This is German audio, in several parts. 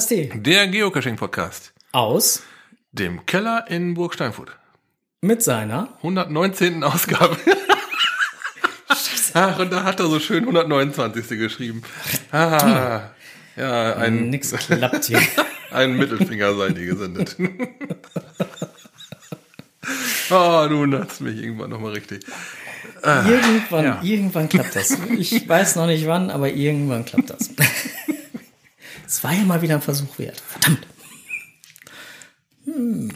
Podcast Der Geocaching-Podcast. aus Dem Keller in Burg Steinfurt. mit seiner 119. Ausgabe. Ach, und da hat er so schön 129. geschrieben. Ah, ja, ein, nix klappt hier. ein Mittelfinger sei dir gesendet. Ah, du nutzt mich irgendwann nochmal richtig. Irgendwann, ja. irgendwann klappt das. Ich weiß noch nicht wann, aber irgendwann klappt das. Es war ja mal wieder ein Versuch wert. Verdammt.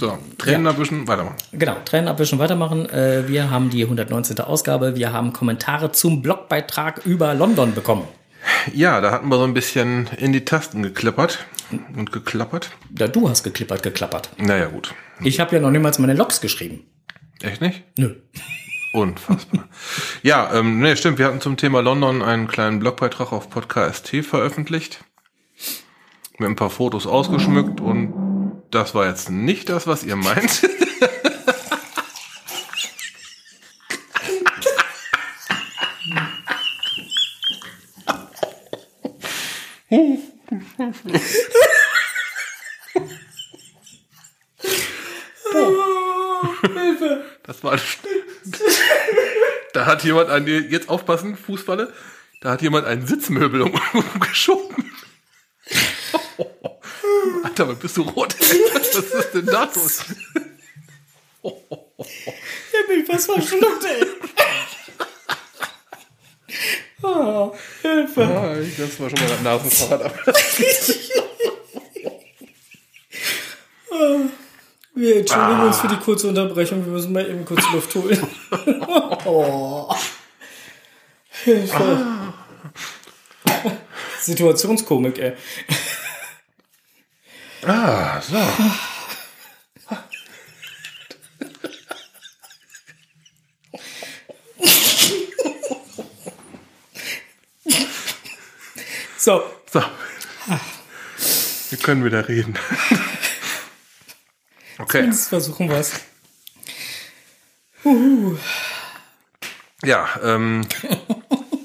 So, Tränen abwischen, weitermachen. Genau, Tränen abwischen, weitermachen. Äh, Wir haben die 119. Ausgabe. Wir haben Kommentare zum Blogbeitrag über London bekommen. Ja, da hatten wir so ein bisschen in die Tasten geklippert und geklappert. Ja, du hast geklippert, geklappert. Naja, gut. Ich habe ja noch niemals meine Logs geschrieben. Echt nicht? Nö. Unfassbar. ja, ähm, nee, stimmt. Wir hatten zum Thema London einen kleinen Blogbeitrag auf Podcast veröffentlicht. Mit ein paar Fotos ausgeschmückt und das war jetzt nicht das, was ihr meint. Das war. Da hat jemand ein, jetzt aufpassen, Fußballe, da hat jemand ein Sitzmöbel um- umgeschoben. Alter, was bist du rot? Was ist denn da los? Ich hab mich fast verschluckt, ey. Oh, Hilfe. Ah, Das war schon mal das Nasenfahrrad ab. Wir entschuldigen uns für die kurze Unterbrechung. Wir müssen mal eben kurz Luft holen. oh. Hilfe. Situationskomik, ey. Ah, so. So, So. Wir können wieder reden. Okay. jetzt versuchen wir es. Ja, ähm,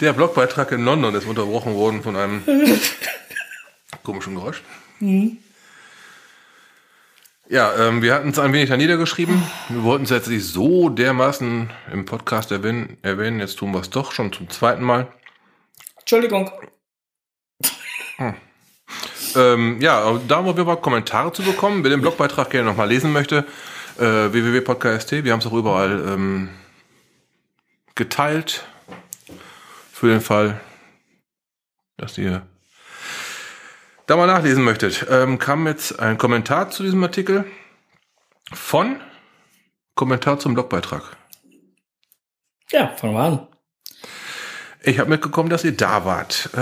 der Blogbeitrag in London ist unterbrochen worden von einem komischen Geräusch. Ja, ähm, wir hatten es ein wenig da niedergeschrieben. Wir wollten es jetzt nicht so dermaßen im Podcast erwähnen. erwähnen. Jetzt tun wir es doch schon zum zweiten Mal. Entschuldigung. Ähm, ja, da haben wir mal Kommentare zu bekommen. Wer den Blogbeitrag gerne nochmal lesen möchte, äh, www.podcast. Wir haben es auch überall ähm, geteilt. Für den Fall, dass ihr da mal nachlesen möchtet. Ähm, kam jetzt ein Kommentar zu diesem Artikel von Kommentar zum Blogbeitrag. Ja, fangen wir an. Ich habe mitbekommen, dass ihr da wart. Äh,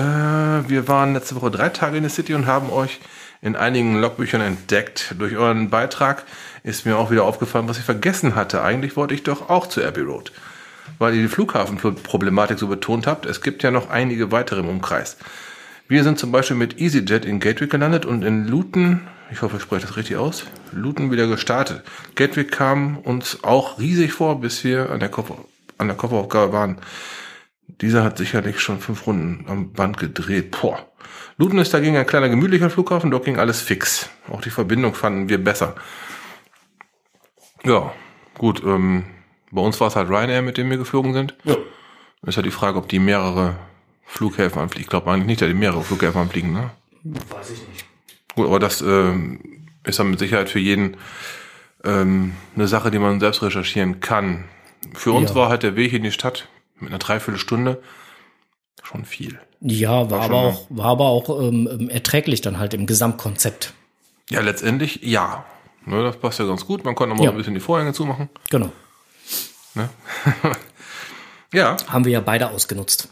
wir waren letzte Woche drei Tage in der City und haben euch in einigen Logbüchern entdeckt. Durch euren Beitrag ist mir auch wieder aufgefallen, was ich vergessen hatte. Eigentlich wollte ich doch auch zu Abbey Road, weil ihr die Flughafenproblematik so betont habt. Es gibt ja noch einige weitere im Umkreis. Wir sind zum Beispiel mit EasyJet in Gatwick gelandet und in Luton, ich hoffe, ich spreche das richtig aus, Luton wieder gestartet. Gatwick kam uns auch riesig vor, bis wir an der, Koffer, an der Kofferaufgabe waren. Dieser hat sicherlich schon fünf Runden am Band gedreht. Boah. Luton ist dagegen ein kleiner gemütlicher Flughafen, dort ging alles fix. Auch die Verbindung fanden wir besser. Ja, gut. Ähm, bei uns war es halt Ryanair, mit dem wir geflogen sind. Ja. Ist ja die Frage, ob die mehrere Flughäfen anfliegen. Ich glaube eigentlich nicht, dass die mehrere Flughäfen anfliegen. Ne? Weiß ich nicht. Gut, aber das ähm, ist dann mit Sicherheit für jeden ähm, eine Sache, die man selbst recherchieren kann. Für uns Ja. war halt der Weg in die Stadt mit einer Dreiviertelstunde schon viel. Ja, war, schon aber auch, war aber auch ähm, ähm, erträglich dann halt im Gesamtkonzept. Ja, letztendlich ja. Ne, das passt ja ganz gut. Man konnte noch mal Ja. ein bisschen die Vorhänge zumachen. Genau. Ne? ja, Haben wir ja beide ausgenutzt.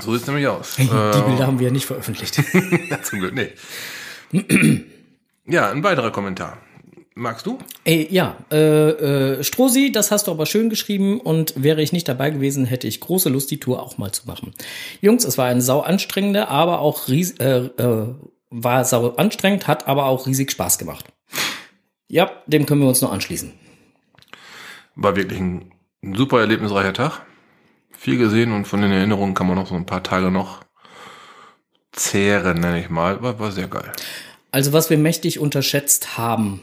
So sieht's nämlich aus. Die äh, Bilder haben wir ja nicht veröffentlicht. ja, zum Glück, nee. ja, ein weiterer Kommentar. Magst du? Ey, ja, äh, äh, Strosi, das hast du aber schön geschrieben und wäre ich nicht dabei gewesen, hätte ich große Lust, die Tour auch mal zu machen. Jungs, es war eine sau anstrengende, aber auch ries äh, äh, war sau anstrengend, hat aber auch riesig Spaß gemacht. Ja, dem können wir uns nur anschließen. War wirklich ein super erlebnisreicher Tag. Viel gesehen und von den Erinnerungen kann man noch so ein paar Tage noch zehren, nenne ich mal. War, war sehr geil. Also was wir mächtig unterschätzt haben,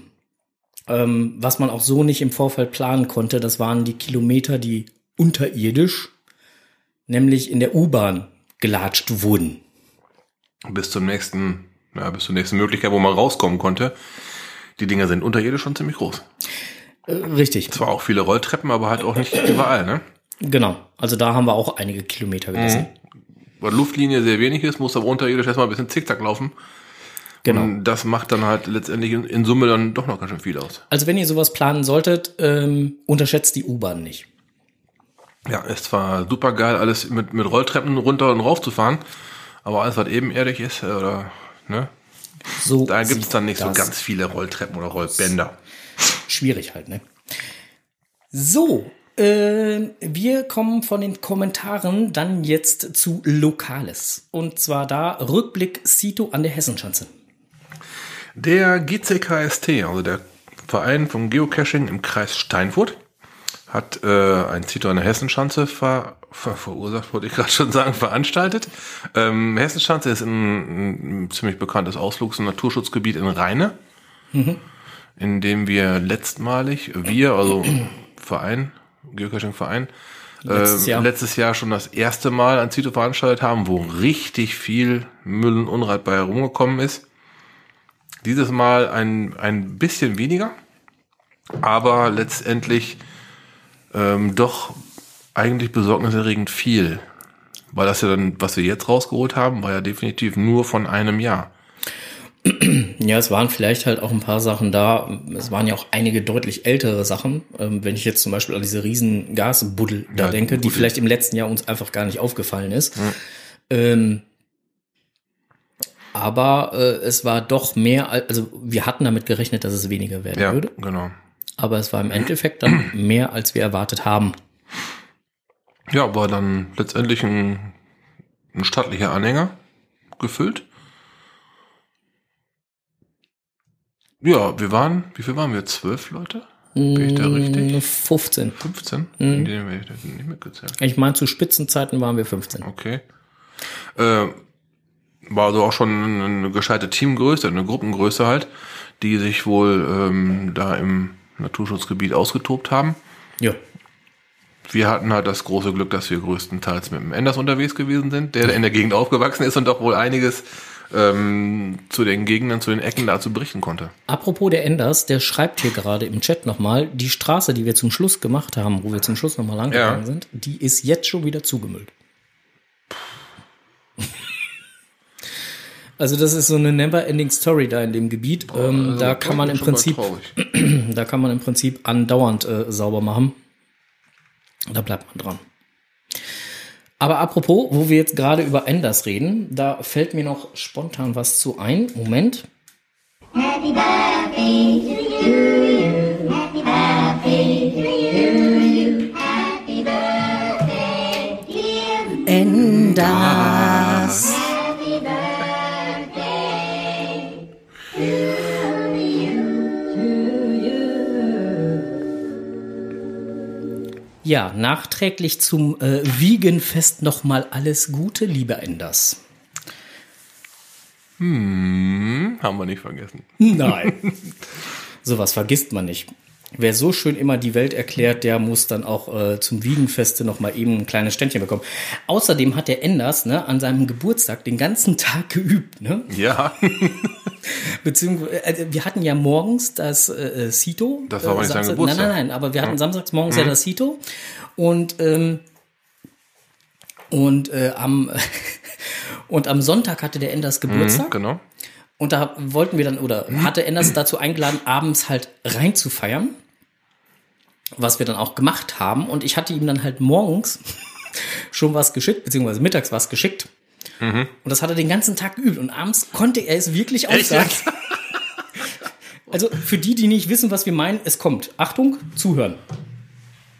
ähm, was man auch so nicht im Vorfeld planen konnte, das waren die Kilometer, die unterirdisch, nämlich in der U-Bahn gelatscht wurden. Bis zum nächsten, ja, bis zur nächsten Möglichkeit, wo man rauskommen konnte. Die Dinger sind unterirdisch schon ziemlich groß. Äh, richtig. Zwar auch viele Rolltreppen, aber halt auch nicht überall, ne? Genau. Also da haben wir auch einige Kilometer gelassen. Weil Luftlinie sehr wenig ist, muss aber unterirdisch erstmal ein bisschen zickzack laufen. Genau. Und das macht dann halt letztendlich in, Summe dann doch noch ganz schön viel aus. Also wenn ihr sowas planen solltet, ähm, unterschätzt die U-Bahn nicht. Ja, ist zwar super geil, alles mit, mit Rolltreppen runter und rauf zu fahren, aber alles, was ebenerdig ist, äh, oder, ne? So Da gibt's sieht dann nicht so ganz viele Rolltreppen oder Rollbänder. schwierig halt, ne? So, äh, wir kommen von den Kommentaren dann jetzt zu Lokales. Und zwar da Rückblick Sito an der Hessenschanze. Der GCKST, also der Verein vom Geocaching im Kreis Steinfurt, hat äh, ein Zito an der Hessenschanze ver, ver, verursacht, wollte ich gerade schon sagen, veranstaltet. Ähm, Hessenschanze ist ein, ein ziemlich bekanntes Ausflugs- und Naturschutzgebiet in Rheine, in dem wir letztmalig, wir, also Verein, Geocaching-Verein, Letztes äh, Jahr. letztes Jahr schon das erste Mal ein Zito veranstaltet haben, wo richtig viel Müll und Unrat bei herumgekommen ist. Dieses Mal ein, ein bisschen weniger, aber letztendlich ähm, doch eigentlich besorgniserregend viel. Weil das ja dann, was wir jetzt rausgeholt haben, war ja definitiv nur von einem Jahr. Ja, es waren vielleicht halt auch ein paar Sachen da. Es waren ja auch einige deutlich ältere Sachen. Ähm, wenn ich jetzt zum Beispiel an diese riesen Gasbuddel da Ja, denke, die vielleicht im letzten Jahr uns einfach gar nicht aufgefallen ist. Ähm, aber äh, es war doch mehr, al- also wir hatten damit gerechnet, dass es weniger werden Ja, würde. genau. Aber es war im Endeffekt dann mehr, als wir erwartet haben. Ja, war dann letztendlich ein, ein stattlicher Anhänger gefüllt. Ja, wir waren, wie viel waren wir? Zwölf Leute? Bin ich da richtig? Mm, 15. 15? Mhm. In denen werde ich das nicht mitgezählt. Ich meine, zu Spitzenzeiten waren wir 15. Okay. Äh, war also auch schon eine gescheite Teamgröße, eine Gruppengröße halt, die sich wohl ähm, da im Naturschutzgebiet ausgetobt haben. Ja. Wir hatten halt das große Glück, dass wir größtenteils mit dem Enders unterwegs gewesen sind, der in der Gegend aufgewachsen ist und auch wohl einiges ähm, zu den Gegenden, zu den Ecken da zu berichten konnte. Apropos der Enders, der schreibt hier gerade im Chat nochmal, die Straße, die wir zum Schluss gemacht haben, wo wir zum Schluss nochmal lang Ja. gegangen sind, die ist jetzt schon wieder zugemüllt. Also das ist so eine never-ending Story da in dem Gebiet. ähm, Also, da kann man im Prinzip, da kann man im Prinzip andauernd äh, sauber machen. Da bleibt man dran. Aber apropos, wo wir jetzt gerade über Enders reden, da fällt mir noch spontan was zu ein. Moment. Happy birthday to you. Happy birthday to you. Happy birthday, dear. Enders. Ja, nachträglich zum äh, Wiegenfest nochmal alles Gute, lieber Enders. Hm, haben wir nicht vergessen. Nein. Sowas vergisst man nicht. Wer so schön immer die Welt erklärt, der muss dann auch äh, zum Wiegenfeste noch mal eben ein kleines Ständchen bekommen. Außerdem hat der Enders ne, an seinem Geburtstag den ganzen Tag geübt. Ne? Ja, Beziehungsweise, äh, wir hatten ja morgens das äh, äh, Sito. Das war aber nicht sein Samstag- Geburtstag. Nein, nein, nein, aber wir hatten samstags morgens ja das Sito. Und, ähm, und, äh, am, und am Sonntag hatte der Enders Geburtstag. genau. Und da wollten wir dann, oder hatte Enders dazu eingeladen, abends halt rein zu feiern. Was wir dann auch gemacht haben. Und ich hatte ihm dann halt morgens schon was geschickt, beziehungsweise mittags was geschickt. Und das hat er den ganzen Tag geübt. Und abends konnte er es wirklich aufsagen. Also für die, die nicht wissen, was wir meinen, es kommt. Achtung, zuhören.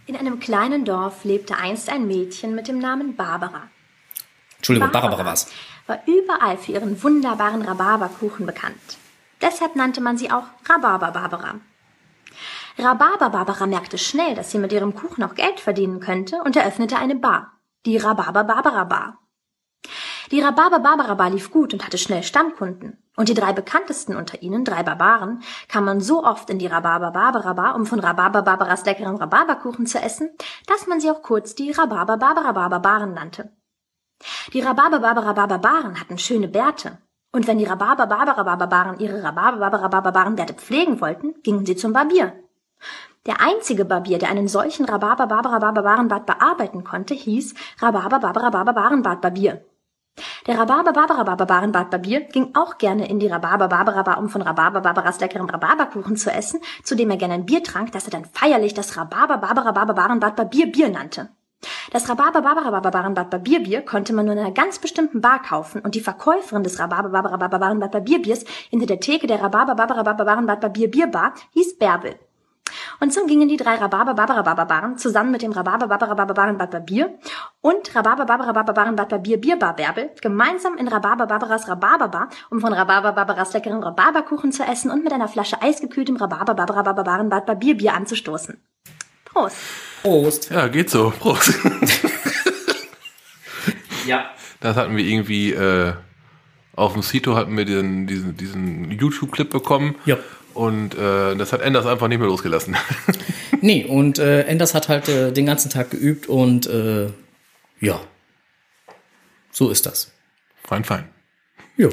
In einem kleinen Dorf lebte einst ein Mädchen mit dem Namen Barbara. Entschuldigung, Barbara war's. War überall für ihren wunderbaren Rhabarberkuchen bekannt. Deshalb nannte man sie auch Rhabarber Barbara. Rhabarber Barbara merkte schnell, dass sie mit ihrem Kuchen auch Geld verdienen könnte und eröffnete eine Bar, die Rhabarber Barbara Bar. Die Rhabarber Barbara lief gut und hatte schnell Stammkunden. Und die drei bekanntesten unter ihnen, drei Barbaren, kam man so oft in die Rhabarber Barbara Bar, um von Rhabarber Barbaras leckeren Rhabarberkuchen zu essen, dass man sie auch kurz die Rhabarber Barbara Barbaren nannte. Die Rhabarber Barbara Barbaren hatten schöne Bärte. Und wenn die Rhabarber Barbara Barbaren ihre Rhabarber Barbara Barbaren Bärte pflegen wollten, gingen sie zum Barbier. Der einzige Barbier, der einen solchen Rhabarber Barbara Barbarenbart bearbeiten konnte, hieß Rhabarber Barbara Barbarenbart Barbier. Der Rhabarber Barbara Barbarenbart Barbier ging auch gerne in die Rhabarber Barbara Bar, um von Rhabarber Barbaras leckerem Rhabarberkuchen zu essen, zu dem er gerne ein Bier trank, das er dann feierlich das Rhabarber Barbara Barbarenbart Barbier Bier nannte. Das Rhabarber Barbara Barbarenbad Barbierbier konnte man nur in einer ganz bestimmten Bar kaufen und die Verkäuferin des Rhabarber Barbara Barbarenbad Barbierbiers hinter der Theke der Rhabarber Barbara Barbarenbad Barbierbierbar hieß Bärbel. Und so gingen die drei Rhabarber Barbara Barbaren zusammen mit dem Rhabarber Barbara Barbaren Bad Barbier und Rhabarber Barbara Barbaren Bad Barbier Bierbar Bärbel gemeinsam in Rhabarber Barbaras Rhabarberbar, um von Rhabarber Barbaras leckeren Rhabarberkuchen zu essen und mit einer Flasche eisgekühltem Rhabarber Barbara Barbaren Bad Barbier Bier anzustoßen. Prost! Prost. Ja, geht so. Prost. Ja. Das hatten wir irgendwie, äh, auf dem Sito hatten wir diesen, diesen, diesen YouTube-Clip bekommen. Ja. Und äh, das hat Enders einfach nicht mehr losgelassen. Nee, und äh, Enders hat halt äh, den ganzen Tag geübt und äh, ja. So ist das. fein, fein. Ja.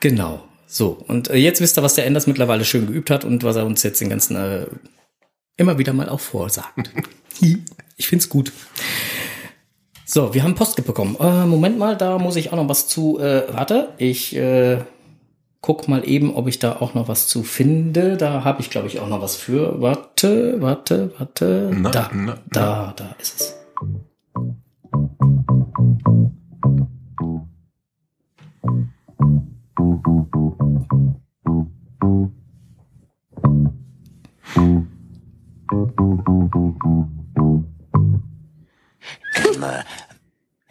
Genau. So, und äh, jetzt wisst ihr, was der Enders mittlerweile schön geübt hat und was er uns jetzt den ganzen äh, immer wieder mal auch vorsagt. Ich find's gut. So, wir haben Post bekommen. Äh, Moment mal, da muss ich auch noch was zu. Äh, warte, ich äh, guck mal eben, ob ich da auch noch was zu finde. Da habe ich, glaube ich, auch noch was für. Warte, warte, warte. Na, da, na, da, da ist es.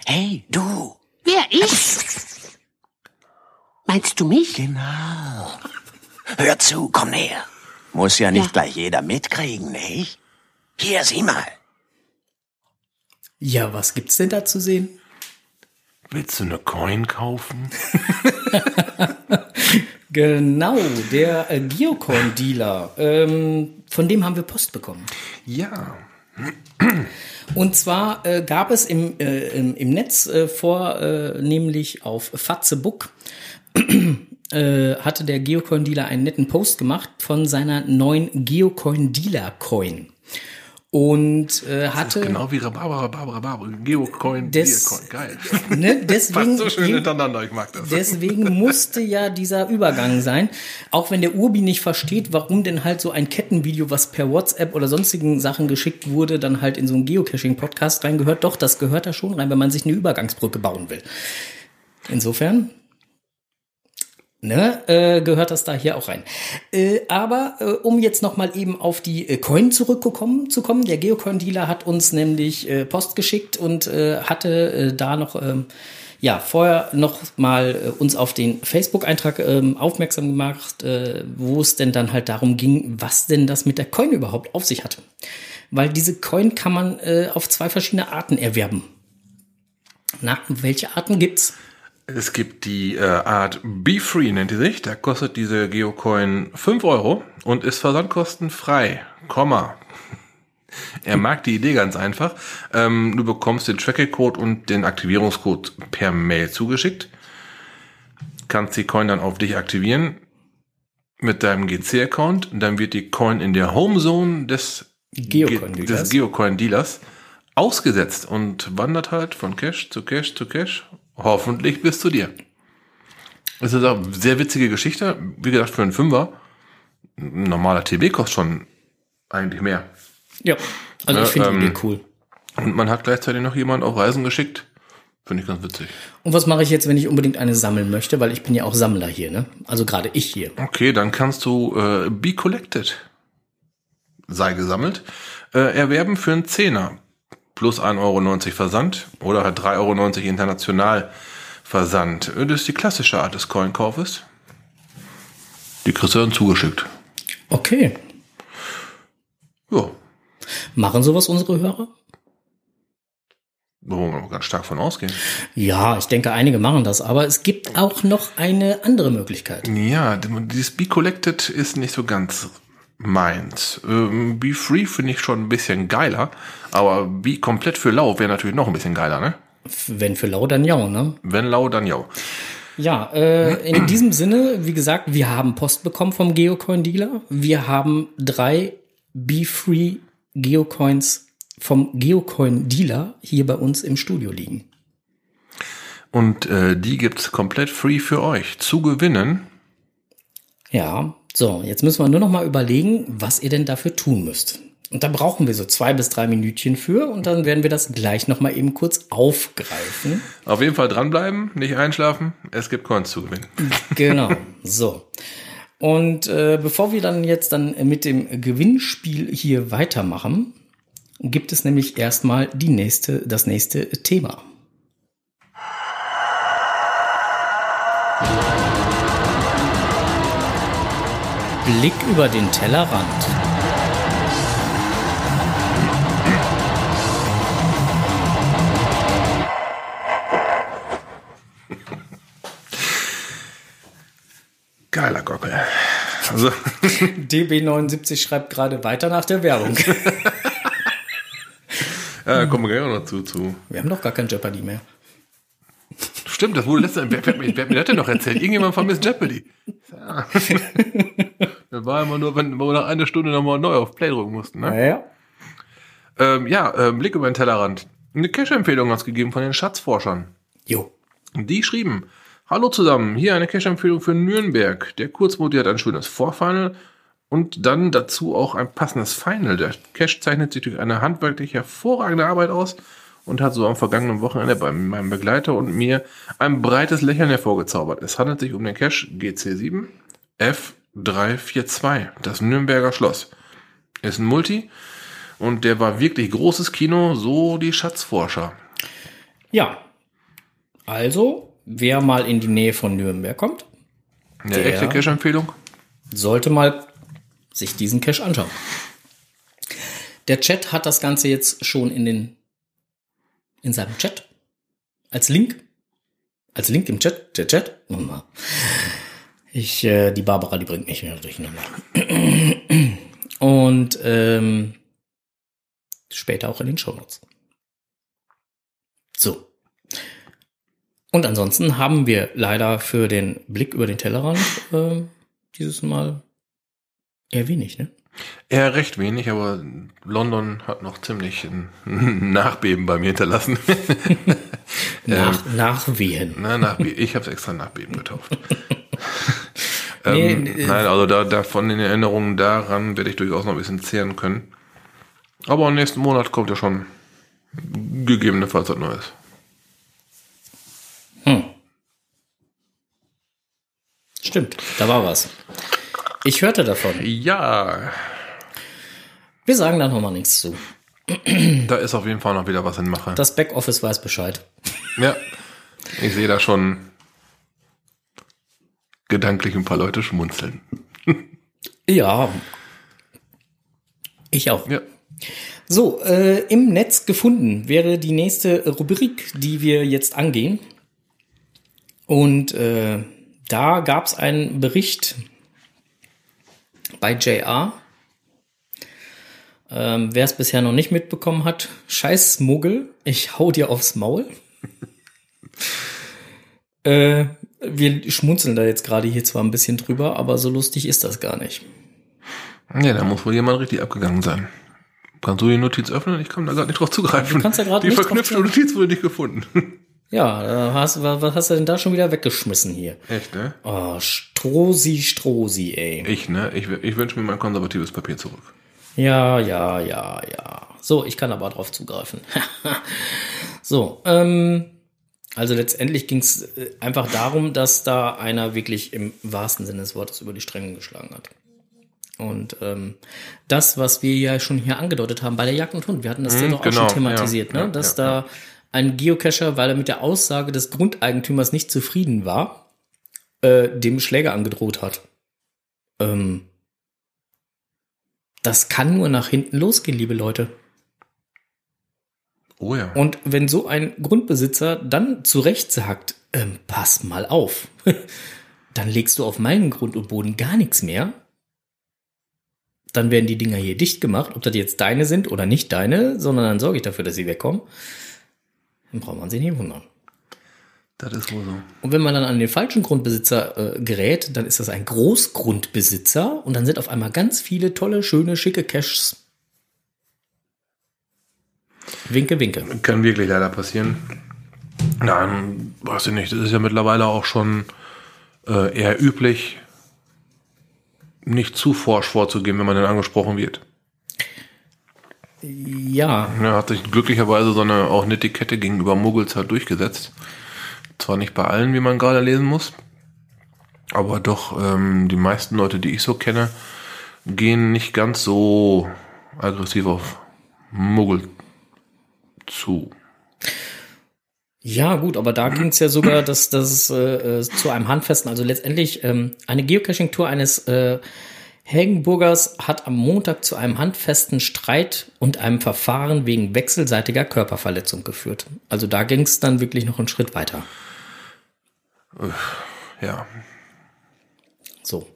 Hey, du. Wer ich? Meinst du mich? Genau. Hör zu, komm näher. Muss ja nicht Ja. gleich jeder mitkriegen, nicht? Hier, sieh mal. Ja, was gibt's denn da zu sehen? Willst du eine Coin kaufen? Genau, der äh, Geocoin-Dealer. Ähm, von dem haben wir Post bekommen. Ja. Und zwar äh, gab es im, äh, im, im Netz äh, vor, äh, nämlich auf Fatzebook, äh, hatte der Geocoin-Dealer einen netten Post gemacht von seiner neuen Geocoin-Dealer-Coin. Und äh, hatte. Genau wie Rhabarber, Rhabarber, Rhabarber. Geocoin, Des- Geocoin. Geil. Ne, deswegen, Passt so schön hintereinander, ich mag das. Deswegen musste ja dieser Übergang sein. Auch wenn der Urbi nicht versteht, warum denn halt so ein Kettenvideo, was per WhatsApp oder sonstigen Sachen geschickt wurde, dann halt in so einen Geocaching-Podcast reingehört. Doch, das gehört da schon rein, wenn man sich eine Übergangsbrücke bauen will. Insofern. Ne, äh, gehört das da hier auch rein. Äh, aber äh, um jetzt noch mal eben auf die äh, Coin zurückgekommen zu kommen, der Geocoin-Dealer hat uns nämlich äh, Post geschickt und äh, hatte da noch ähm, ja vorher noch mal uns auf den Facebook-Eintrag ähm, aufmerksam gemacht, wo es denn dann halt darum ging, was denn das mit der Coin überhaupt auf sich hatte. Weil diese Coin kann man auf zwei verschiedene Arten erwerben. Na, welche Arten gibt's? Es gibt die äh, Art Be Free, nennt die sich. Da kostet diese Geocoin 5 Euro und ist versandkostenfrei. Komma. Er mag die Idee ganz einfach. Ähm, du bekommst den Tracker-Code und den Aktivierungscode per Mail zugeschickt. Kannst die Coin dann auf dich aktivieren mit deinem GC-Account. Dann wird die Coin in der Homezone des Geocoin-Dealers. Geocoin-Dealers ausgesetzt und wandert halt von Cache zu Cache zu Cache, hoffentlich bis zu dir. Es ist auch eine sehr witzige Geschichte. Wie gesagt, für einen Fünfer, ein normaler TB kostet schon eigentlich mehr. Ja, also ich finde die ähm, Idee cool. Und man hat gleichzeitig noch jemanden auf Reisen geschickt. Finde ich ganz witzig. Und was mache ich jetzt, wenn ich unbedingt eine sammeln möchte? Weil ich bin ja auch Sammler hier, ne? Also gerade ich hier. Okay, dann kannst du äh, Be Collected, sei gesammelt, äh, erwerben für einen Zehner. Plus 1,90 Euro Versand oder halt 3,90 Euro international Versand. Das ist die klassische Art des Coinkaufes. Die kriegst du dann zugeschickt. Okay. Ja, Machen sowas unsere Hörer? Wo wir ganz stark von ausgehen. Ja, ich denke, einige machen das, aber es gibt auch noch eine andere Möglichkeit. Ja, dieses Be Collected ist nicht so ganz meins. Ähm, Be Free finde ich schon ein bisschen geiler, aber Be komplett für lau wäre natürlich noch ein bisschen geiler, ne? Wenn für lau, dann ja, ne? Wenn lau, dann jau. Ja, äh, in diesem Sinne, wie gesagt, wir haben Post bekommen vom Geocoin-Dealer. Wir haben drei Be-Free Geocoins vom Geocoin-Dealer hier bei uns im Studio liegen. Und äh, die gibt's komplett free für euch zu gewinnen. Ja, so, jetzt müssen wir nur noch mal überlegen, was ihr denn dafür tun müsst. Und da brauchen wir so zwei bis drei Minütchen für und dann werden wir das gleich noch mal eben kurz aufgreifen. Auf jeden Fall dranbleiben, nicht einschlafen. Es gibt Coins zu gewinnen. Genau, so. Und äh, bevor wir dann jetzt dann mit dem Gewinnspiel hier weitermachen, gibt es nämlich erstmal die nächste, das nächste Thema. Blick über den Tellerrand. Geiler Gockel. Also, DB79 schreibt gerade weiter nach der Werbung. ja, kommen wir gleich noch zu, zu. Wir haben doch gar kein Jeopardy mehr. Stimmt, das wurde letzte wer, wer, wer, wer hat mir das denn noch erzählt? Irgendjemand von Miss Jeopardy. Ja. das war immer nur, wenn wir nach einer Stunde nochmal neu auf Play drücken mussten. Ne? Ja. Ähm, ja, ähm, Blick über den Tellerrand. Eine Cash-Empfehlung hat's gegeben von den Schatzforschern. Jo. Die schrieben, Hallo zusammen, hier eine Cash-Empfehlung für Nürnberg. Der Kurzmodi hat ein schönes Vorfinal und dann dazu auch ein passendes Final. Der Cash zeichnet sich durch eine handwerklich hervorragende Arbeit aus und hat so am vergangenen Wochenende bei meinem Begleiter und mir ein breites Lächeln hervorgezaubert. Es handelt sich um den Cash GC7 F342, das Nürnberger Schloss. Ist ein Multi und der war wirklich großes Kino, so die Schatzforscher. Ja. Also, wer mal in die Nähe von Nürnberg kommt, Eine Der- echte Cash-Empfehlung? sollte mal sich diesen Cache anschauen. Der Chat hat das Ganze jetzt schon in den in seinem Chat. Als Link. Als Link im Chat. Der Chat. Ich äh, die Barbara die bringt mich wieder durcheinander und ähm, später auch in den Shownotes so. Und ansonsten haben wir leider für den Blick über den Tellerrand äh, dieses Mal eher wenig, ne? Eher recht wenig, aber London hat noch ziemlich ein Nachbeben bei mir hinterlassen. Nach, Nachwehen. Na, Nachbeben. Ich habe es extra Nachbeben getauft. Ähm, nee, nein, also da, da von den Erinnerungen daran werde ich durchaus noch ein bisschen zehren können. Aber im nächsten Monat kommt ja schon gegebenenfalls was Neues. Stimmt, da war was. Ich hörte davon. Ja, Wir sagen da noch mal nichts zu. da ist auf jeden Fall noch wieder was in Mache. Das Backoffice weiß Bescheid. Ja, ich sehe da schon gedanklich ein paar Leute schmunzeln. Ja. Ich auch. Ja. So, äh, im Netz gefunden wäre die nächste Rubrik, die wir jetzt angehen. Und äh, da gab es einen Bericht bei JR. Ähm, Wer es bisher noch nicht mitbekommen hat, scheiß Muggel, ich hau dir aufs Maul. äh, wir schmunzeln da jetzt gerade hier zwar ein bisschen drüber, aber so lustig ist das gar nicht. Ja, da muss wohl jemand richtig abgegangen sein. Kannst du die Notiz öffnen? Ich kann da gerade nicht drauf zugreifen. Du kannst ja gerade Die nicht verknüpfte. Notiz wurde nicht gefunden. Ja, äh, hast, wa- was hast du denn da schon wieder weggeschmissen hier? Echt, ne? Oh, Strosi, Strosi, ey. Ich, ne? Ich, ich wünsche mir mein konservatives Papier zurück. Ja, ja, ja, ja. So, ich kann aber drauf zugreifen. so, ähm, also letztendlich ging es einfach darum, dass da einer wirklich im wahrsten Sinne des Wortes über die Stränge geschlagen hat. Und ähm, das, was wir ja schon hier angedeutet haben bei der Jagd und Hund, wir hatten das ja Mhm, doch auch genau, schon thematisiert, ja, ne? ja, dass ja, da ein Geocacher, weil er mit der Aussage des Grundeigentümers nicht zufrieden war, äh, dem Schläger angedroht hat. Ähm, das kann nur nach hinten losgehen, liebe Leute. Oh ja. Und wenn so ein Grundbesitzer dann zurecht sagt, ähm, pass mal auf, dann legst du auf meinen Grund und Boden gar nichts mehr, dann werden die Dinger hier dicht gemacht, ob das jetzt deine sind oder nicht deine, sondern dann sorge ich dafür, dass sie wegkommen. Dann braucht man sich nicht wundern. Das ist wohl so. Und wenn man dann an den falschen Grundbesitzer äh, gerät, dann ist das ein Großgrundbesitzer und dann sind auf einmal ganz viele tolle, schöne, schicke Caches. Winke, winke. Kann wirklich leider passieren. Nein, weiß ich nicht. Das ist ja mittlerweile auch schon äh, eher üblich, nicht zu forsch vorzugehen, wenn man dann angesprochen wird. Ja, Ja, hat sich glücklicherweise so eine auch Netiquette gegenüber Muggels halt durchgesetzt. Zwar nicht bei allen, wie man gerade lesen muss, aber doch ähm, die meisten Leute, die ich so kenne, gehen nicht ganz so aggressiv auf Muggel zu. Ja, gut, aber da ging es ja sogar, dass das äh, äh, zu einem Handfesten, also letztendlich ähm, eine Geocaching-Tour eines äh, Helgenburgers hat am Montag zu einem handfesten Streit und einem Verfahren wegen wechselseitiger Körperverletzung geführt. Also da ging es dann wirklich noch einen Schritt weiter. Ja, So.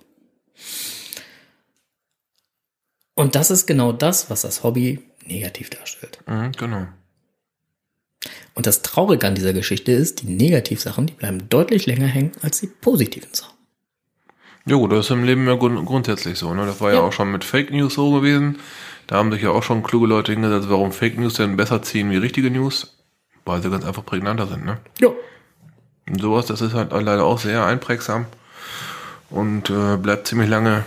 Und das ist genau das, was das Hobby negativ darstellt. mhm, genau. Und das Traurige an dieser Geschichte ist, die Negativsachen, die bleiben deutlich länger hängen als die positiven Sachen. Ja gut, das ist im Leben ja grund grundsätzlich so. Ne? Das war ja. Ja. auch schon mit Fake News so gewesen. Da haben sich ja auch schon kluge Leute hingesetzt, warum Fake News denn besser ziehen wie richtige News. Weil sie ganz einfach prägnanter sind. Ne? Ja. Und sowas, das ist halt leider auch sehr einprägsam und äh, bleibt ziemlich lange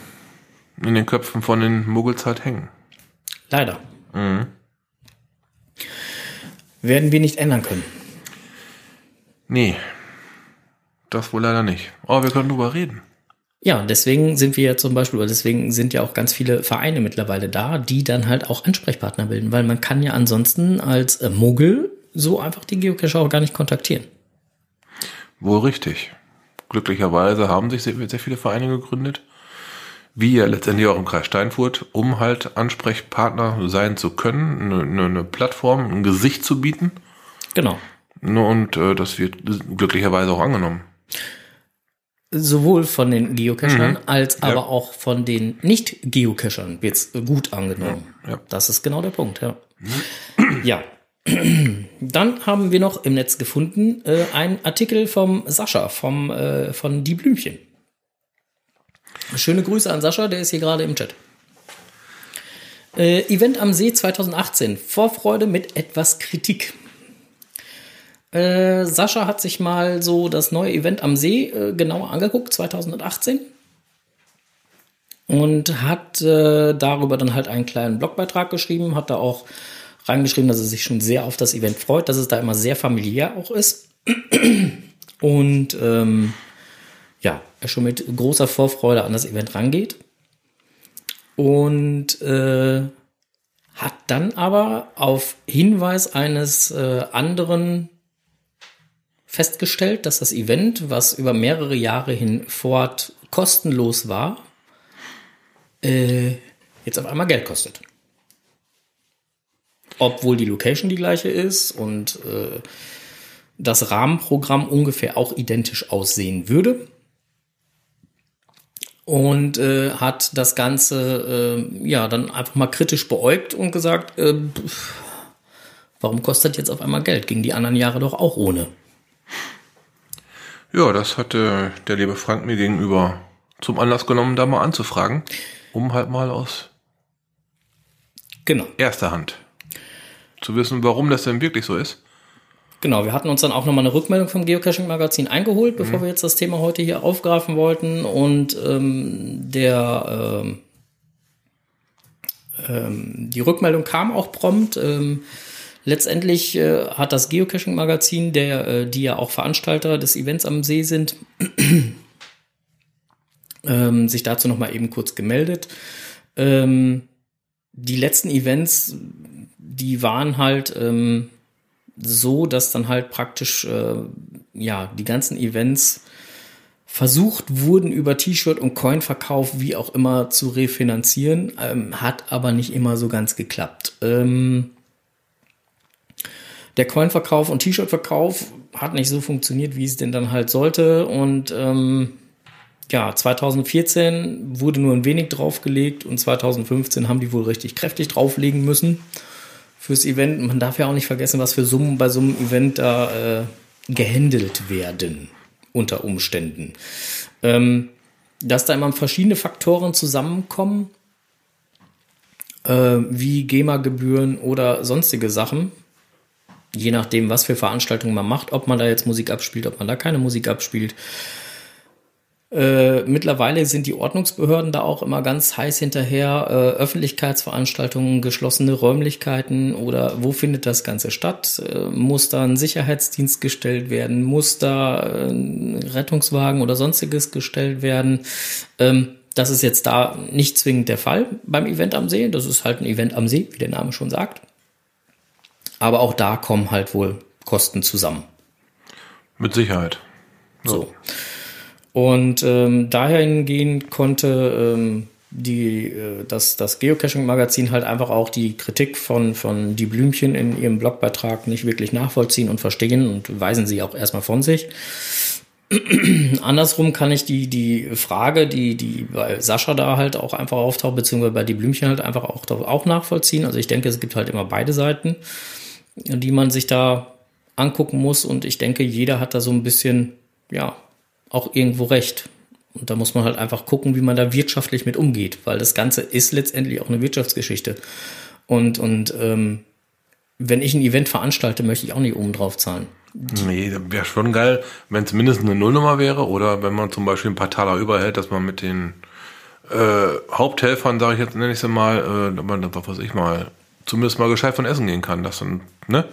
in den Köpfen von den Muggels halt hängen. Leider. Werden wir nicht ändern können. Nee, das wohl leider nicht. Aber wir können drüber reden. Ja, deswegen sind wir ja zum Beispiel, oder deswegen sind ja auch ganz viele Vereine mittlerweile da, die dann halt auch Ansprechpartner bilden, weil man kann ja ansonsten als äh, Muggel so einfach die Geocacher auch gar nicht kontaktieren. Wohl richtig. Glücklicherweise haben sich sehr, sehr viele Vereine gegründet, wie ja letztendlich auch im Kreis Steinfurt, um halt Ansprechpartner sein zu können, eine, eine, Plattform, ein Gesicht zu bieten. Genau. Und äh, das wird glücklicherweise auch angenommen. Sowohl von den Geocachern Mhm. als Ja. aber auch von den Nicht-Geocachern wird's gut angenommen. Ja, ja. Das ist genau der Punkt, ja. ja. Dann haben wir noch im Netz gefunden äh, einen Artikel vom Sascha vom, äh, von Die Blümchen. Schöne Grüße an Sascha, der ist hier gerade im Chat. Äh, Event am See 2018. Vorfreude mit etwas Kritik. Äh, Sascha hat sich mal so das neue Event am See äh, genauer angeguckt, 2018. Und hat äh, darüber dann halt einen kleinen Blogbeitrag geschrieben, hat da auch reingeschrieben, dass er sich schon sehr auf das Event freut, dass es da immer sehr familiär auch ist. Und ähm, ja, er schon mit großer Vorfreude an das Event rangeht. Und äh, hat dann aber auf Hinweis eines äh, anderen festgestellt, dass das Event, was über mehrere Jahre hinfort kostenlos war, äh, jetzt auf einmal Geld kostet. Obwohl die Location die gleiche ist und äh, das Rahmenprogramm ungefähr auch identisch aussehen würde. Und äh, hat das Ganze äh, ja dann einfach mal kritisch beäugt und gesagt, äh, warum kostet jetzt auf einmal Geld? Ging die anderen Jahre doch auch ohne. Ja, das hatte der liebe Frank mir gegenüber zum Anlass genommen, da mal anzufragen, um halt mal aus Genau. erster Hand zu wissen, warum das denn wirklich so ist. Genau, wir hatten uns dann auch nochmal eine Rückmeldung vom Geocaching-Magazin eingeholt, bevor wir jetzt das Thema heute hier aufgreifen wollten. Und ähm, der ähm, ähm, die Rückmeldung kam auch prompt. Ähm, letztendlich äh, hat das Geocaching-Magazin, der, äh, die ja auch Veranstalter des Events am See sind, ähm, sich dazu nochmal eben kurz gemeldet. Ähm, die letzten Events, die waren halt ähm, so, dass dann halt praktisch äh, ja die ganzen Events versucht wurden über T-Shirt und Coin-Verkauf wie auch immer zu refinanzieren, ähm, hat aber nicht immer so ganz geklappt. Ähm, der Coin-Verkauf und T-Shirt-Verkauf hat nicht so funktioniert, wie es denn dann halt sollte. Und ähm, ja, 2014 wurde nur ein wenig draufgelegt und 2015 haben die wohl richtig kräftig drauflegen müssen fürs Event. Man darf ja auch nicht vergessen, was für Summen bei so einem Event da äh, gehandelt werden unter Umständen. Ähm, dass da immer verschiedene Faktoren zusammenkommen, äh, wie GEMA-Gebühren oder sonstige Sachen. Je nachdem, was für Veranstaltungen man macht, ob man da jetzt Musik abspielt, ob man da keine Musik abspielt. Äh, mittlerweile sind die Ordnungsbehörden da auch immer ganz heiß hinterher. Äh, Öffentlichkeitsveranstaltungen, geschlossene Räumlichkeiten oder wo findet das Ganze statt? Äh, muss da ein Sicherheitsdienst gestellt werden? Muss da äh, ein Rettungswagen oder sonstiges gestellt werden? Ähm, das ist jetzt da nicht zwingend der Fall beim Event am See. Das ist halt ein Event am See, wie der Name schon sagt. Aber auch da kommen halt wohl Kosten zusammen. Mit Sicherheit. So. Und ähm, dahingehend konnte ähm, die, äh, das, das Geocaching-Magazin halt einfach auch die Kritik von, von Die Blümchen in ihrem Blogbeitrag nicht wirklich nachvollziehen und verstehen und weisen sie auch erstmal von sich. Andersrum kann ich die, die Frage, die, die bei Sascha da halt auch einfach auftaucht, beziehungsweise bei Die Blümchen halt einfach auch, auch nachvollziehen. Also ich denke, es gibt halt immer beide Seiten, die man sich da angucken muss. Und ich denke, jeder hat da so ein bisschen, ja, auch irgendwo recht. Und da muss man halt einfach gucken, wie man da wirtschaftlich mit umgeht, weil das Ganze ist letztendlich auch eine Wirtschaftsgeschichte. Und, und ähm, wenn ich ein Event veranstalte, möchte ich auch nicht oben drauf zahlen. Nee, wäre schon geil, wenn es mindestens eine Nullnummer wäre oder wenn man zum Beispiel ein paar Taler überhält, dass man mit den äh, Haupthelfern, sage ich jetzt, nenne ich sie mal, äh, was weiß ich mal, zumindest mal gescheit von essen gehen kann, dass dann ne,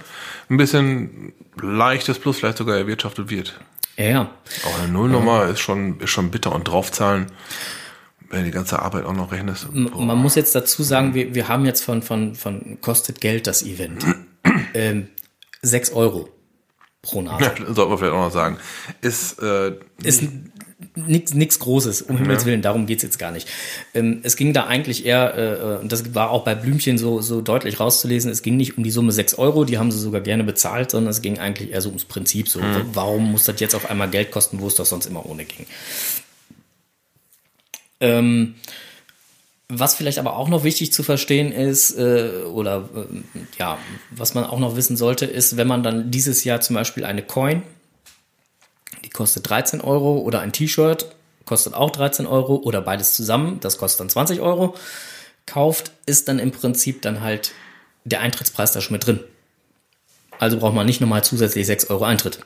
ein bisschen leichtes Plus vielleicht sogar erwirtschaftet wird. Ja, ja. Aber eine Nullnummer ist schon ist schon bitter und draufzahlen, wenn die ganze Arbeit auch noch rechnest. M- Man muss jetzt dazu sagen, wir, wir haben jetzt von, von, von kostet Geld das Event. ähm, 6 Euro pro Nase. Ja, sollte man vielleicht auch noch sagen. Ist, äh, Ist nichts nix Großes, um Himmels Willen, darum geht's jetzt gar nicht. Ähm, es ging da eigentlich eher, äh, und das war auch bei Blümchen so, so deutlich rauszulesen, es ging nicht um die Summe 6 Euro, die haben sie sogar gerne bezahlt, sondern es ging eigentlich eher so ums Prinzip. So, warum muss das jetzt auf einmal Geld kosten, wo es doch sonst immer ohne ging? Ähm, was vielleicht aber auch noch wichtig zu verstehen ist, äh, oder äh, ja, was man auch noch wissen sollte, ist, wenn man dann dieses Jahr zum Beispiel eine Coin, kostet 13 Euro, oder ein T-Shirt, kostet auch 13 Euro, oder beides zusammen, das kostet dann 20 Euro, kauft, ist dann im Prinzip dann halt der Eintrittspreis da schon mit drin. Also braucht man nicht nochmal zusätzlich 6 Euro Eintritt.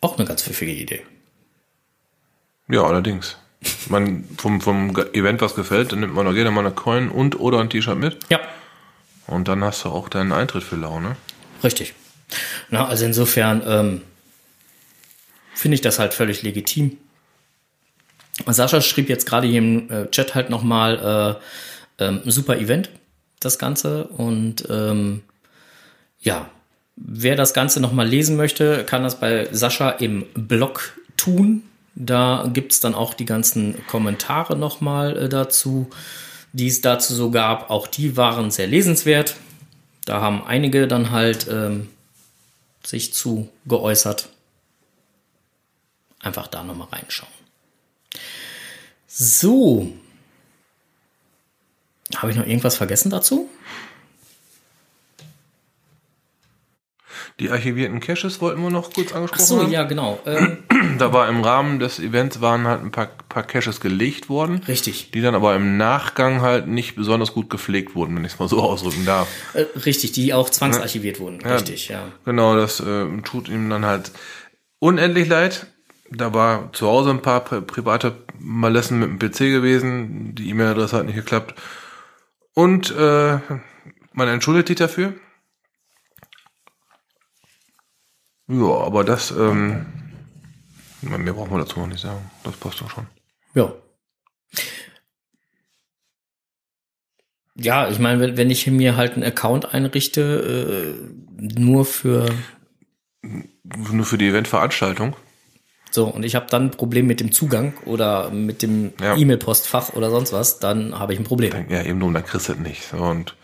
Auch eine ganz pfiffige Idee. ja, allerdings. Man vom, vom Event was gefällt, dann nimmt man auch gerne mal eine Coin und oder ein T-Shirt mit. Ja, Und dann hast du auch deinen Eintritt für Laune. Richtig. Na, also insofern ähm, finde ich das halt völlig legitim. Sascha schrieb jetzt gerade hier im äh, Chat halt nochmal äh, ähm, super Event, das Ganze. Und ähm, ja, wer das Ganze nochmal lesen möchte, kann das bei Sascha im Blog tun. Da gibt's dann auch die ganzen Kommentare nochmal äh, dazu, die es dazu so gab. Auch die waren sehr lesenswert. Da haben einige dann halt ähm, sich zu geäußert. Einfach da nochmal reinschauen. So. Habe ich noch irgendwas vergessen dazu? Die archivierten Caches wollten wir noch kurz Ach angesprochen so, haben. ja, genau. Ähm, Da war im Rahmen des Events waren halt ein paar, paar Caches gelegt worden, richtig. die dann aber im Nachgang halt nicht besonders gut gepflegt wurden, wenn ich es mal so ausdrücken darf. Äh, richtig, die auch zwangsarchiviert wurden. Ja. Richtig, ja. Genau, das äh, tut ihm dann halt unendlich leid. Da war zu Hause ein paar pri private Malessen mit dem PC gewesen. Die E-Mail-Adresse hat nicht geklappt. Und äh, man entschuldigt sich dafür. Ja, aber das, ähm, mehr brauchen wir dazu noch nicht sagen. Das passt doch schon. Ja. Ja, ich meine, wenn, wenn ich mir halt einen Account einrichte, äh, nur für Nur für die Eventveranstaltung. So und ich habe dann ein Problem mit dem Zugang oder mit dem Ja. E-Mail-Postfach oder sonst was, dann habe ich ein Problem. Ja, eben drum, dann kriegst du es nicht. So, Und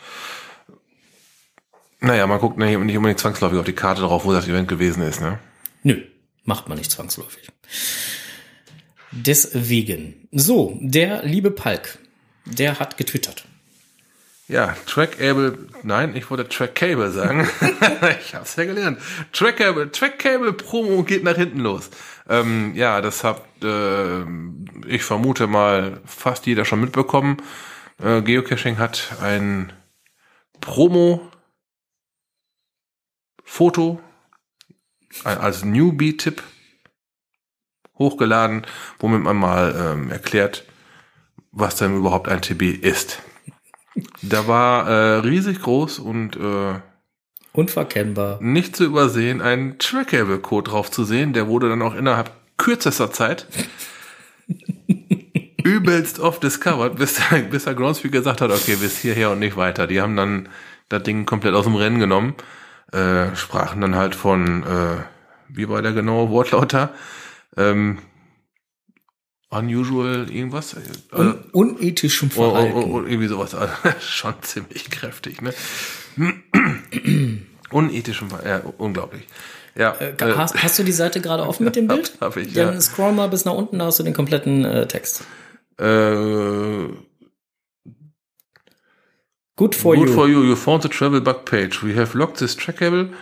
Naja, man guckt nicht nicht unbedingt zwangsläufig auf die Karte drauf, wo das Event gewesen ist, ne? Nö, macht man nicht zwangsläufig. Deswegen. So, der liebe Palk, der hat getwittert. Ja, Trackable, nein, ich wollte Trackable sagen. ich hab's ja gelernt. Trackable, Trackable Promo geht nach hinten los. Ähm, ja, das habt, äh, ich vermute mal, fast jeder schon mitbekommen. Äh, Geocaching hat ein Promo Foto ein- als Newbie-Tipp hochgeladen, womit man mal ähm, erklärt, was denn überhaupt ein TB ist. Da war äh, riesig groß und äh, Unverkennbar. nicht zu übersehen ein Trackable-Code drauf zu sehen. Der wurde dann auch innerhalb kürzester Zeit übelst oft discovered, bis, bis der Groundspeak gesagt hat, okay, bis hierher und nicht weiter. Die haben dann das Ding komplett aus dem Rennen genommen, äh, sprachen dann halt von, äh, wie war der genaue Wortlaut da? Ähm, unusual irgendwas? Äh, Un unethischem Oh, oh, Verhalten. oh, oh, irgendwie sowas. Schon ziemlich kräftig, ne? Unethischem, ja, unglaublich. Ja, Äh, hast, hast du die Seite gerade offen mit dem Bild? hab ich, Dann ja. scroll mal bis nach unten, da hast du den kompletten äh, Text. äh, Good for good you. for you. You found the travel bug page. We have locked this trackable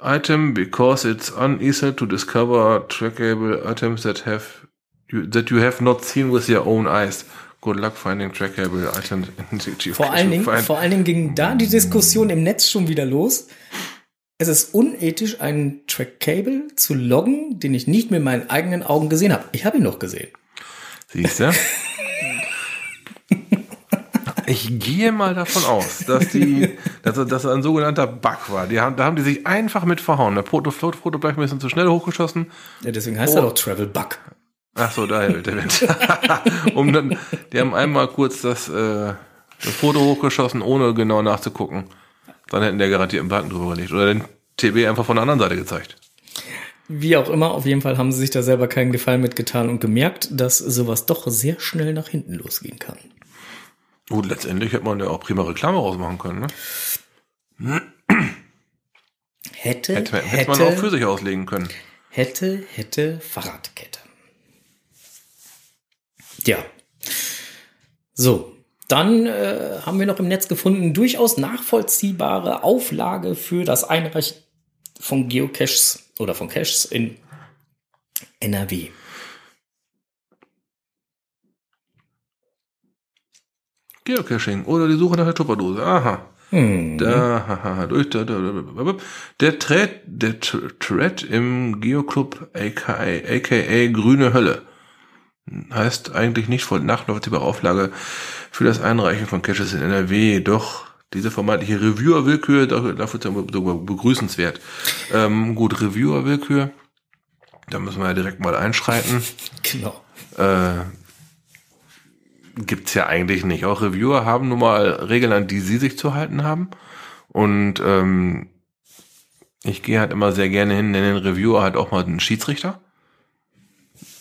item because it's uneasy to discover trackable items that have you, that you have not seen with your own eyes. Good luck finding trackable items. in the Vor allen, Dingen, vor allen Dingen ging da die Diskussion im Netz schon wieder los. Es ist unethisch, einen Trackcable zu loggen, den ich nicht mit meinen eigenen Augen gesehen habe. Ich habe ihn noch gesehen. Siehst du? Ich gehe mal davon aus, dass die, dass, das- dass das ein sogenannter Bug war. Die haben, da haben die sich einfach mit verhauen. Der Foto bleibt ein bisschen zu schnell hochgeschossen. Ja, deswegen heißt er doch Travel Bug. Ach so, daher der Wind. um dann, die haben einmal kurz das, äh, das Foto hochgeschossen, ohne genau nachzugucken. Dann hätten der garantiert einen Button drüber gelegt. Oder den TB einfach von der anderen Seite gezeigt. Wie auch immer, auf jeden Fall haben sie sich da selber keinen Gefallen mitgetan und gemerkt, dass sowas doch sehr schnell nach hinten losgehen kann. Gut, letztendlich hätte man ja auch prima Reklame rausmachen können. Ne? Hätte, Hätte, hätte, hätte man auch für sich auslegen können. hätte, hätte Fahrradkette. Ja. So, dann äh, haben wir noch im Netz gefunden, durchaus nachvollziehbare Auflage für das Einreichen von Geocaches oder von Caches in NRW. Geocaching oder die Suche nach der Tupperdose. Aha. Hm. Da, haha, durch, da, da, da, da, der Thread, der Thread im Geoclub aka, aka Grüne Hölle heißt eigentlich nicht voll nachvollziehbare Auflage für das Einreichen von Caches in NRW, doch diese vermeintliche Reviewer-Willkür, dafür begrüßenswert. Ähm, gut, Reviewer-Willkür, da müssen wir ja direkt mal einschreiten. Genau. Äh, gibt's ja eigentlich nicht. Auch Reviewer haben nun mal Regeln, an die sie sich zu halten haben. Und ähm, ich gehe halt immer sehr gerne hin, nenne den Reviewer halt auch mal einen Schiedsrichter.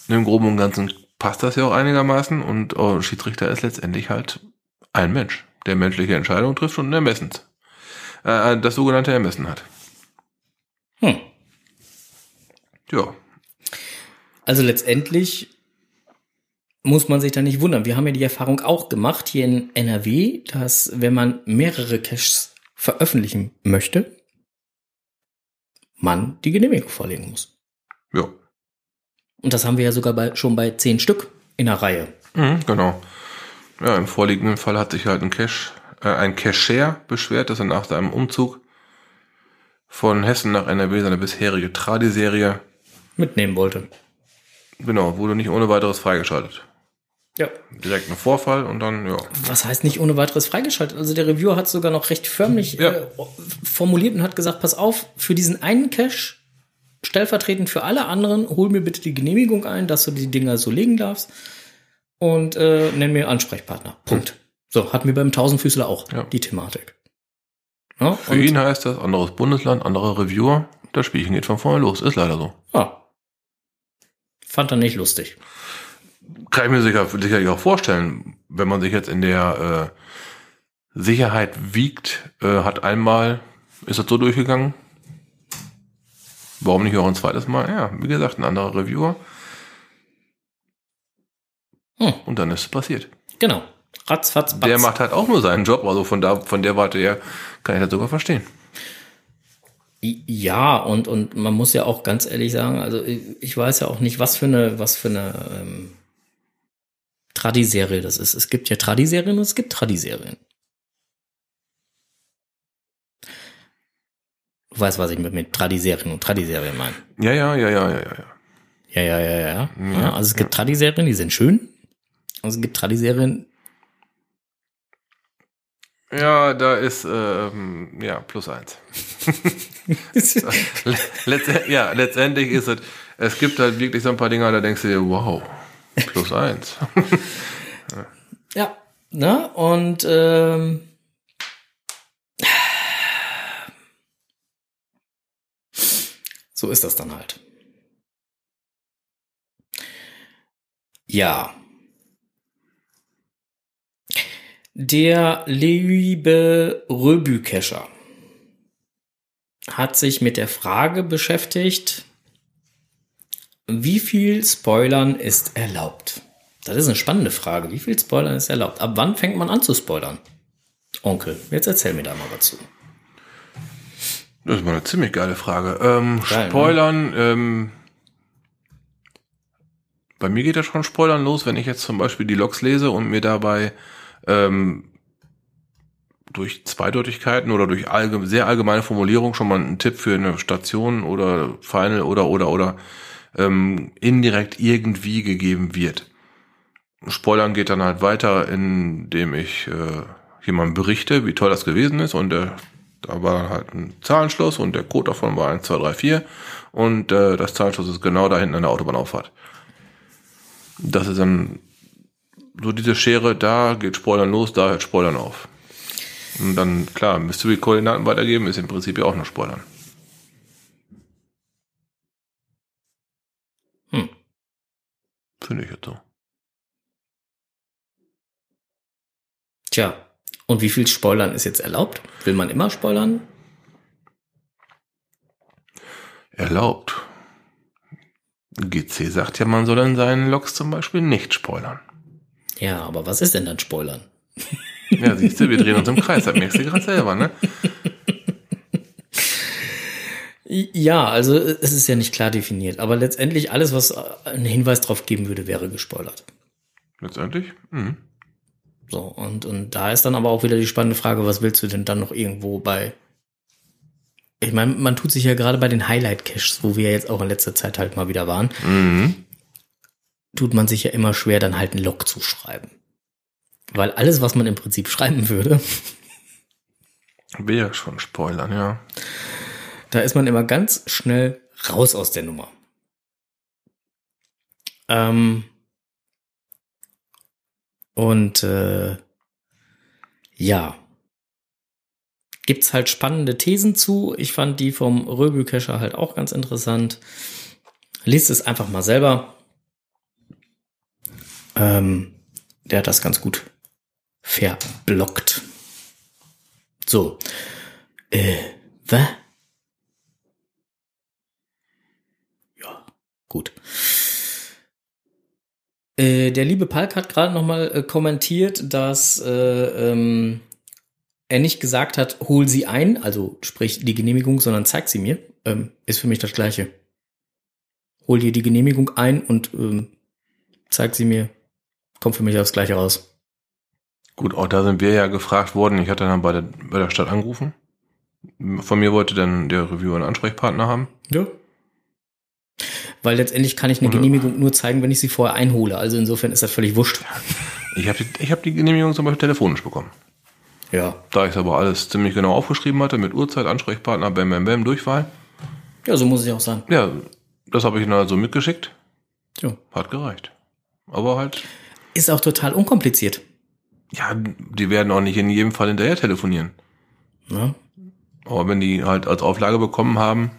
Im Groben und Ganzen passt das ja auch einigermaßen. Und oh, Schiedsrichter ist letztendlich halt ein Mensch, der menschliche Entscheidungen trifft und ein Ermessens. Äh, das sogenannte Ermessen hat. Hm. Ja. Also letztendlich muss man sich da nicht wundern. Wir haben ja die Erfahrung auch gemacht hier in NRW, dass wenn man mehrere Caches veröffentlichen möchte, man die Genehmigung vorlegen muss. Ja. Und das haben wir ja sogar bei, schon bei zehn Stück in der Reihe. Mhm, genau. Ja, im vorliegenden Fall hat sich halt ein Cache, äh, ein Cacher beschwert, dass er nach seinem Umzug von Hessen nach NRW seine bisherige Tradi-Serie, Mitnehmen wollte. genau, wurde nicht ohne weiteres freigeschaltet. Ja. Direkt ein Vorfall und dann, ja. Was heißt nicht ohne weiteres freigeschaltet? Also der Reviewer hat sogar noch recht förmlich Ja. äh, formuliert und hat gesagt, pass auf, für diesen einen Cache, stellvertretend für alle anderen, hol mir bitte die Genehmigung ein, dass du die Dinger so legen darfst und äh, nenn mir Ansprechpartner. Punkt. So, hatten wir beim Tausendfüßler auch Ja. die Thematik. Ja, Für ihn heißt das, anderes Bundesland, anderer Reviewer, das Spielchen geht von vorne los. Ist leider so. ja. Fand er nicht lustig. Kann ich mir sicher, sicherlich auch vorstellen, wenn man sich jetzt in der äh, Sicherheit wiegt, äh, hat einmal ist das so durchgegangen. Warum nicht auch ein zweites Mal? Ja, wie gesagt, ein anderer Reviewer. Hm. Und dann ist es passiert. Genau. Ratzfatz, batz. Der macht halt auch nur seinen Job, also von da, von der Warte her kann ich das sogar verstehen. Ja, und, und man muss ja auch ganz ehrlich sagen, also ich weiß ja auch nicht, was für eine, was für eine ähm, Tradiserie das ist. Es gibt ja Tradiserien und es gibt Tradiserien. Du weißt, was ich mit, mit Tradiserien und Tradiserien meine. Ja, ja, ja, ja, ja, ja. ja. Ja, ja, ja, ja. ja also es gibt Tradiserien, die sind schön. Und es gibt Tradiserien, Ja, da ist ähm, ja plus eins. Letzt, ja, letztendlich ist es, es gibt halt wirklich so ein paar Dinge, da denkst du dir, wow, plus eins. Ja, ne? Und ähm, so ist das dann halt. Ja. Der liebe Röbükescher hat sich mit der Frage beschäftigt, wie viel Spoilern ist erlaubt? Das ist eine spannende Frage. Wie viel Spoilern ist erlaubt? Ab wann fängt man an zu spoilern? Onkel, jetzt erzähl mir da mal was zu. Das ist mal eine ziemlich geile Frage. Ähm, Geil, ne? Spoilern, ähm, bei mir geht das schon Spoilern los, wenn ich jetzt zum Beispiel die Logs lese und mir dabei ähm, durch Zweideutigkeiten oder durch allge sehr allgemeine Formulierung schon mal einen Tipp für eine Station oder Final oder oder oder ähm, indirekt irgendwie gegeben wird. Spoilern geht dann halt weiter, indem ich äh, jemandem berichte, wie toll das gewesen ist und der, da war halt ein Zahlenschloss und der Code davon war 1, 2, 3, 4 und äh, das Zahlenschloss ist genau da hinten an der Autobahnauffahrt. Das ist dann so diese Schere, da geht Spoilern los, da hört Spoilern auf. Und dann, klar, Mystery-Koordinaten weitergeben, ist im Prinzip ja auch nur Spoilern. Hm. Finde ich jetzt so. Tja, und wie viel Spoilern ist jetzt erlaubt? Will man immer spoilern? Erlaubt. GC sagt ja, man soll in seinen Logs zum Beispiel nicht spoilern. Ja, aber was ist denn dann Spoilern? Ja, siehst du, wir drehen uns im Kreis, das merkst du gerade selber, ne? Ja, also es ist ja nicht klar definiert, aber letztendlich alles, was einen Hinweis drauf geben würde, wäre gespoilert. Letztendlich? Mhm. So, und, und da ist dann aber auch wieder die spannende Frage, was willst du denn dann noch irgendwo bei. Ich meine, man tut sich ja gerade bei den Highlight-Caches, wo wir jetzt auch in letzter Zeit halt mal wieder waren, Mhm. tut man sich ja immer schwer, dann halt einen Log zu schreiben. Weil alles, was man im Prinzip schreiben würde, Wäre schon spoilern, ja. da ist man immer ganz schnell raus aus der Nummer. Ähm, und äh, ja, gibt's halt spannende Thesen zu. Ich fand die vom Röbükescher halt auch ganz interessant. Liest es einfach mal selber. Ähm, der hat das ganz gut verblockt. So. Äh, was? Ja, gut. Äh, der liebe Palk hat gerade noch mal äh, kommentiert, dass äh, ähm, er nicht gesagt hat, hol sie ein, also sprich die Genehmigung, sondern zeig sie mir. Ähm, ist für mich das Gleiche. Hol dir die Genehmigung ein und ähm, zeig sie mir. Kommt für mich aufs Gleiche raus. Gut, auch da sind wir ja gefragt worden. Ich hatte dann bei der, bei der Stadt angerufen. Von mir wollte dann der Reviewer einen Ansprechpartner haben. Ja. Weil letztendlich kann ich eine Genehmigung nur zeigen, wenn ich sie vorher einhole. Also insofern ist das völlig wurscht. Ich habe die, ich hab die Genehmigung zum Beispiel telefonisch bekommen. Ja. Da ich es aber alles ziemlich genau aufgeschrieben hatte, mit Uhrzeit, Ansprechpartner, Bam Bam Bam, Durchwahl. Ja, so muss es ja auch sein. Ja, das habe ich ihnen also mitgeschickt. Ja. Hat gereicht. Aber halt, Ist auch total unkompliziert. ja, die werden auch nicht in jedem Fall hinterher telefonieren. Ne? Aber wenn die halt als Auflage bekommen haben,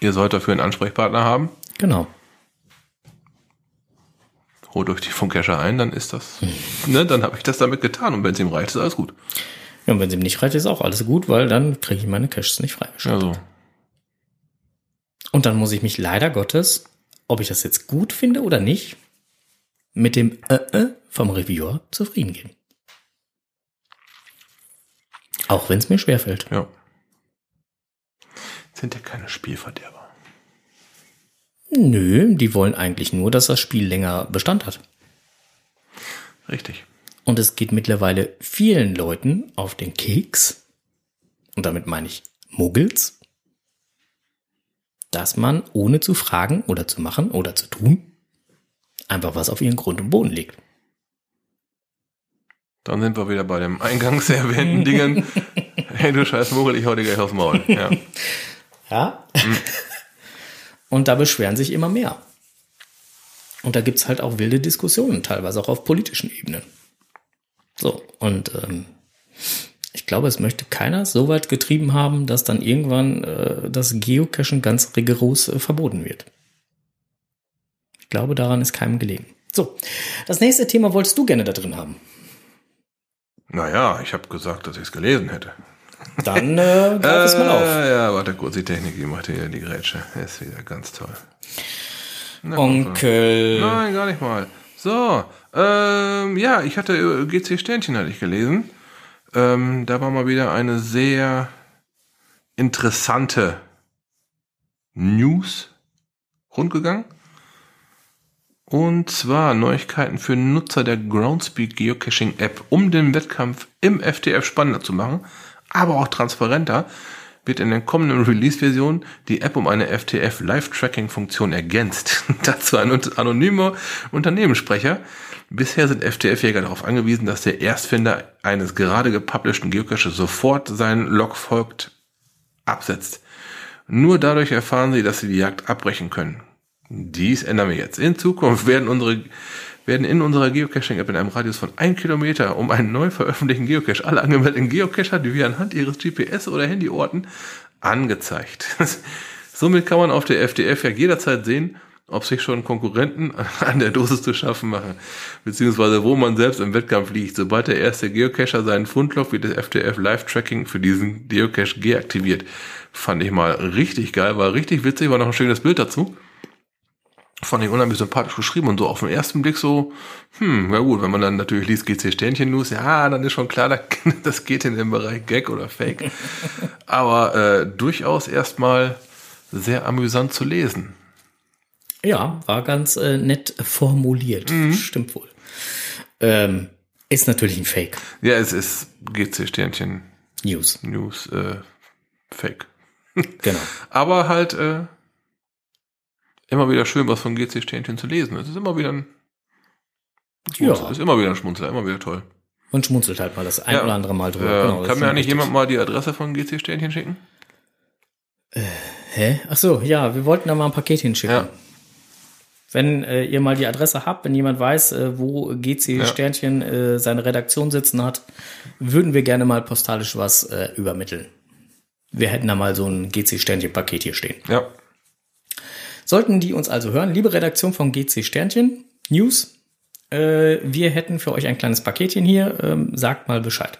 ihr sollt dafür einen Ansprechpartner haben, Genau. holt euch die Cacher ein, dann ist das, ne, dann habe ich das damit getan und wenn es ihm reicht, ist alles gut. Ja, und wenn sie ihm nicht reicht, ist auch alles gut, weil dann kriege ich meine Caches nicht freigeschaltet. Also, Und dann muss ich mich leider Gottes, ob ich das jetzt gut finde oder nicht, mit dem äh, äh vom Reviewer zufrieden geben. Auch wenn es mir schwerfällt. ja. Sind ja keine Spielverderber. Nö, die wollen eigentlich nur, dass das Spiel länger Bestand hat. Richtig. Und es geht mittlerweile vielen Leuten auf den Keks, und damit meine ich Muggels, dass man ohne zu fragen oder zu machen oder zu tun, einfach was auf ihren Grund und Boden legt. Dann sind wir wieder bei dem eingangs erwähnten Dingen. hey, du scheiß Muggel, ich hau dir gleich aufs Maul. Ja. Ja. Und da beschweren sich immer mehr. Und da gibt's halt auch wilde Diskussionen, teilweise auch auf politischen Ebenen. So, und ähm, ich glaube, es möchte keiner so weit getrieben haben, dass dann irgendwann äh, das Geocachen ganz rigoros äh, verboten wird. Ich glaube, daran ist keinem gelegen. So, das nächste Thema wolltest du gerne da drin haben. Naja, ich habe gesagt, dass ich es gelesen hätte. Dann äh, greif es mal auf. Äh, ja, warte kurz, die Technik, die macht hier die Grätsche. Ist wieder ganz toll. Na, Onkel. Nein, gar nicht mal. So, ähm, ja, ich hatte äh, GC Sternchen hatte ich gelesen. Ähm, da war mal wieder eine sehr interessante News rundgegangen. Und zwar Neuigkeiten für Nutzer der Groundspeak Geocaching App. Um den Wettkampf im FTF spannender zu machen, aber auch transparenter, wird in der kommenden Release-Version die App um eine FTF Live-Tracking-Funktion ergänzt. Dazu ein anonymer Unternehmenssprecher. Bisher sind FTF-Jäger darauf angewiesen, dass der Erstfinder eines gerade gepublishten Geocaches sofort seinen Log folgt absetzt. Nur dadurch erfahren sie, dass sie die Jagd abbrechen können. Dies ändern wir jetzt. In Zukunft werden unsere werden in unserer Geocaching-App in einem Radius von 1 Kilometer um einen neu veröffentlichten Geocache alle angemeldeten Geocacher, die wir anhand ihres GPS oder Handyorten angezeigt. Somit kann man auf der FDF ja jederzeit sehen, ob sich schon Konkurrenten an der Dosis zu schaffen machen, beziehungsweise wo man selbst im Wettkampf liegt. Sobald der erste Geocacher seinen Fundlog wird das FDF Live-Tracking für diesen Geocache deaktiviert. Fand ich mal richtig geil, war richtig witzig, war noch ein schönes Bild dazu. Fand ich unheimlich sympathisch geschrieben und so auf den ersten Blick so, hm, ja gut, wenn man dann natürlich liest GC Sternchen News, ja, dann ist schon klar, da- das geht in den Bereich Gag oder Fake. Aber äh, durchaus erstmal sehr amüsant zu lesen. Ja, war ganz äh, nett formuliert. Stimmt wohl. Ähm, ist natürlich ein Fake. Ja, es ist GC Sternchen News. News äh, Fake. Genau. Aber halt äh, immer wieder schön, was von GC Sternchen zu lesen. Es ist immer wieder ein Schmunzel. Ja. Ist immer wieder ein Schmunzler, immer wieder toll. Und schmunzelt halt mal das ein Ja. oder andere Mal drüber. Äh, Genau, kann mir eigentlich richtig. jemand mal die Adresse von GC Sternchen schicken? Hä? Ach so, ja, wir wollten da mal ein Paket hinschicken. Ja. Wenn äh, ihr mal die Adresse habt, wenn jemand weiß, äh, wo GC Sternchen äh, seine Redaktion sitzen hat, würden wir gerne mal postalisch was äh, übermitteln. Wir hätten da mal so ein GC Sternchen Paket hier stehen. Ja. Sollten die uns also hören, liebe Redaktion von GC Sternchen News, äh, wir hätten für euch ein kleines Paketchen hier. Ähm, sagt mal Bescheid.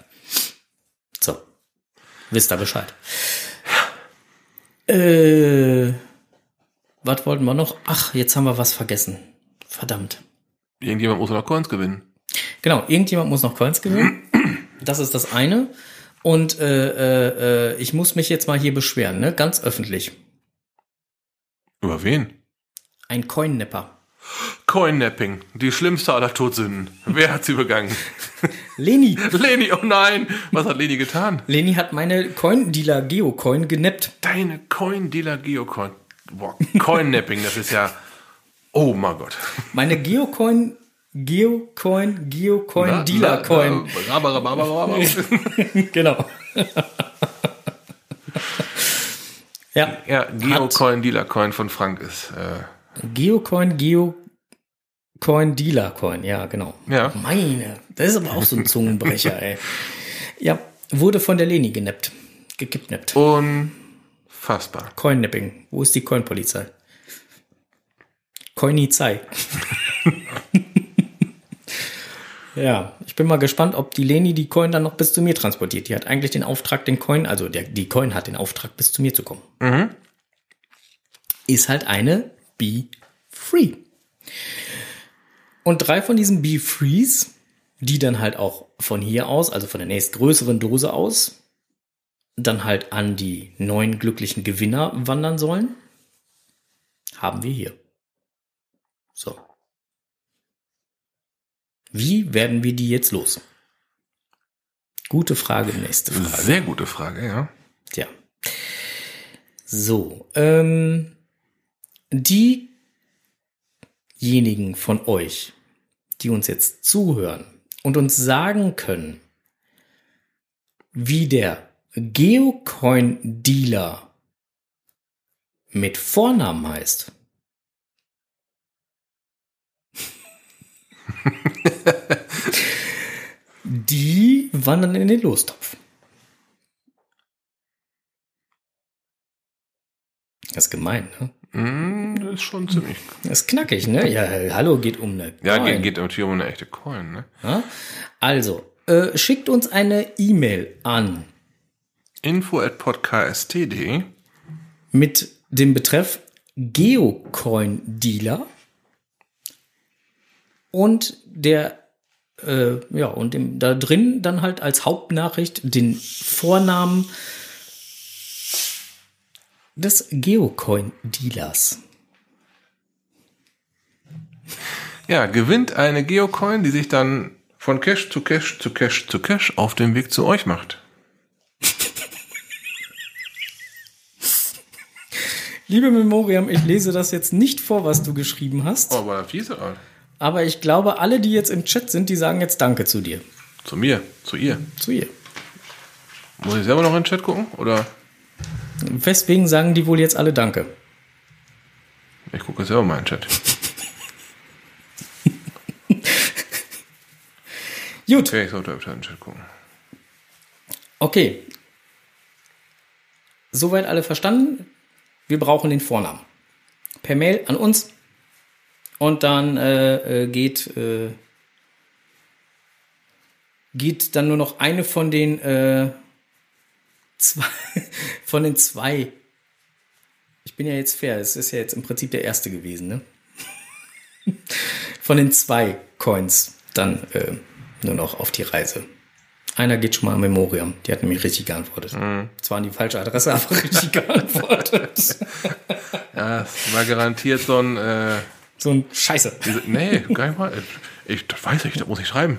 So, wisst ihr Bescheid. Äh, was wollten wir noch? Ach, jetzt haben wir was vergessen. Verdammt. Irgendjemand muss noch Coins gewinnen. Genau, irgendjemand muss noch Coins gewinnen. Das ist das eine. Und äh, äh, äh, ich muss mich jetzt mal hier beschweren, ne? Ganz öffentlich. Über wen? Ein Coin-Nepper. Coinnapping, die schlimmste aller Todsünden. Wer hat sie begangen? Leni. Leni, oh nein! Was hat Leni getan? Leni hat meine Coin-Dealer Geocoin genappt. Deine Coin-Dealer Geocoin. Boah, Coinnapping, das ist ja. Oh mein Gott. Meine Geocoin, Geocoin, Geocoin, Dealer Coin. Raba, raba, raba, raba. genau. Ja, Ja, Geocoin, Dealer Coin von Frank ist. Äh, Geocoin, Geocoin, Dealer Coin. Ja, genau. Ja. Meine, das ist aber auch so ein Zungenbrecher, ey. Ja, wurde von der Leni genappt. Gekidnappt. unfassbar. Coin-Napping. Wo ist die Coin-Polizei? Coinizei. Ja, ich bin mal gespannt, ob die Leni die Coin dann noch bis zu mir transportiert. Die hat eigentlich den Auftrag, den Coin, also der, die Coin hat den Auftrag, bis zu mir zu kommen. Ist halt eine Be Free. Und drei von diesen Be Frees, die dann halt auch von hier aus, also von der nächstgrößeren Dose aus, dann halt an die neuen glücklichen Gewinner wandern sollen, haben wir hier. So. Wie werden wir die jetzt los? Gute Frage, nächste Frage. Sehr gute Frage, ja. Tja. So, ähm, diejenigen von euch, die uns jetzt zuhören und uns sagen können, wie der Geocoin-Dealer mit Vornamen heißt. Die wandern in den Lostopf. Das ist gemein, ne? Mm, Das ist schon ziemlich. Das ist knackig, ne? Ja, hallo, geht um eine Ja, Coin. geht, geht natürlich um eine echte Coin, ne? Ja? Also, äh, schickt uns eine E-Mail an Info at podcast.de. mit dem Betreff Geocoin Dealer und der äh, ja und dem, da drin dann halt als Hauptnachricht den Vornamen des Geocoin Dealers. Ja, gewinnt eine Geocoin, die sich dann von Cash zu Cash zu Cash zu Cash auf dem Weg zu euch macht. Liebe Memoriam, ich lese das jetzt nicht vor, was du geschrieben hast, Oh, aber fiese. Alter. Aber ich glaube, alle, die jetzt im Chat sind, die sagen jetzt Danke zu dir. Zu mir, zu ihr. Zu ihr. Muss ich selber noch in den Chat gucken? Oder Weswegen sagen die wohl jetzt alle Danke? ich gucke selber mal in den Chat. Gut, Okay, ich sollte öfter in den Chat gucken. okay. Soweit alle verstanden? Wir brauchen den Vornamen. Per Mail an uns. Und dann äh, äh, geht, äh, geht dann nur noch eine von den äh, zwei, von den zwei. Ich bin ja jetzt fair, es ist ja jetzt im Prinzip der erste gewesen, ne? Von den zwei Coins dann äh, nur noch auf die Reise. Einer geht schon mal an Memoriam. Die hat nämlich richtig geantwortet. Zwar an die falsche Adresse, aber richtig geantwortet. Ja, war garantiert so ein. Äh, So ein Scheiße. diese, nee, gar nicht mal. Ich, das weiß ich, das muss ich schreiben.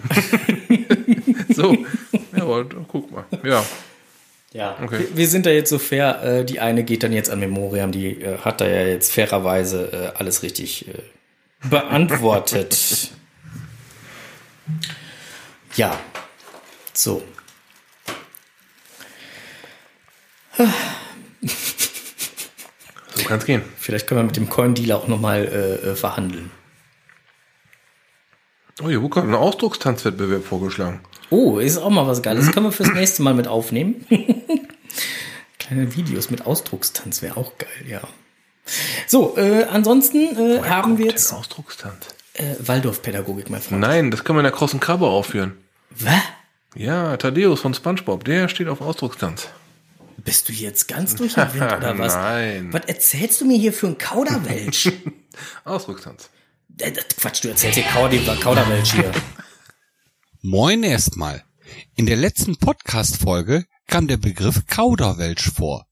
so. Ja, aber guck mal. Ja. Ja, Okay. wir, wir sind da jetzt so fair. Äh, die eine geht dann jetzt an Memoriam. Die äh, hat da ja jetzt fairerweise äh, alles richtig äh, beantwortet. ja. So. So kann's gehen. Vielleicht können wir mit dem Coin-Dealer auch nochmal äh, äh, verhandelden. Oh, hier wurde ein Ausdruckstanzwettbewerb vorgeschlagen. Oh, ist auch mal was Geiles. Das können wir fürs nächste Mal mit aufnehmen. Kleine Videos mit Ausdruckstanz wäre auch geil, ja. So, äh, ansonsten äh, haben wir jetzt Den Ausdruckstanz. äh, Waldorfpädagogik, mein Freund. Nein, das können wir in der großen Krabbe aufführen. Was? Ja, Thaddeus von Spongebob, der steht auf Ausdruckstanz. Bist du jetzt ganz durch den Wind oder was? Nein. Was erzählst du mir hier für ein Kauderwelsch? Ausdruckstanz. Äh, das- Quatsch, du erzählst hier Kauder Kauderwelsch hier. Moin erstmal. In der letzten Podcast-Folge kam der Begriff Kauderwelsch vor.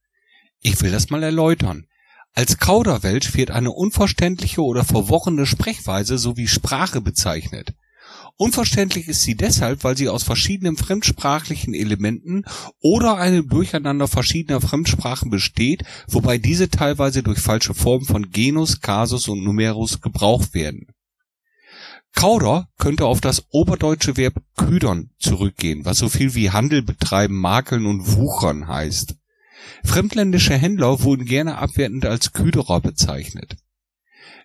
Ich will das mal erläutern. Als Kauderwelsch wird eine unverständliche oder verworrene Sprechweise sowie Sprache bezeichnet. Unverständlich ist sie deshalb, weil sie aus verschiedenen fremdsprachlichen Elementen oder einem Durcheinander verschiedener Fremdsprachen besteht, wobei diese teilweise durch falsche Formen von Genus, Kasus und Numerus gebraucht werden. Kauder könnte auf das oberdeutsche Verb küdern zurückgehen, was so viel wie Handel betreiben, makeln und wuchern heißt. Fremdländische Händler wurden gerne abwertend als Küderer bezeichnet.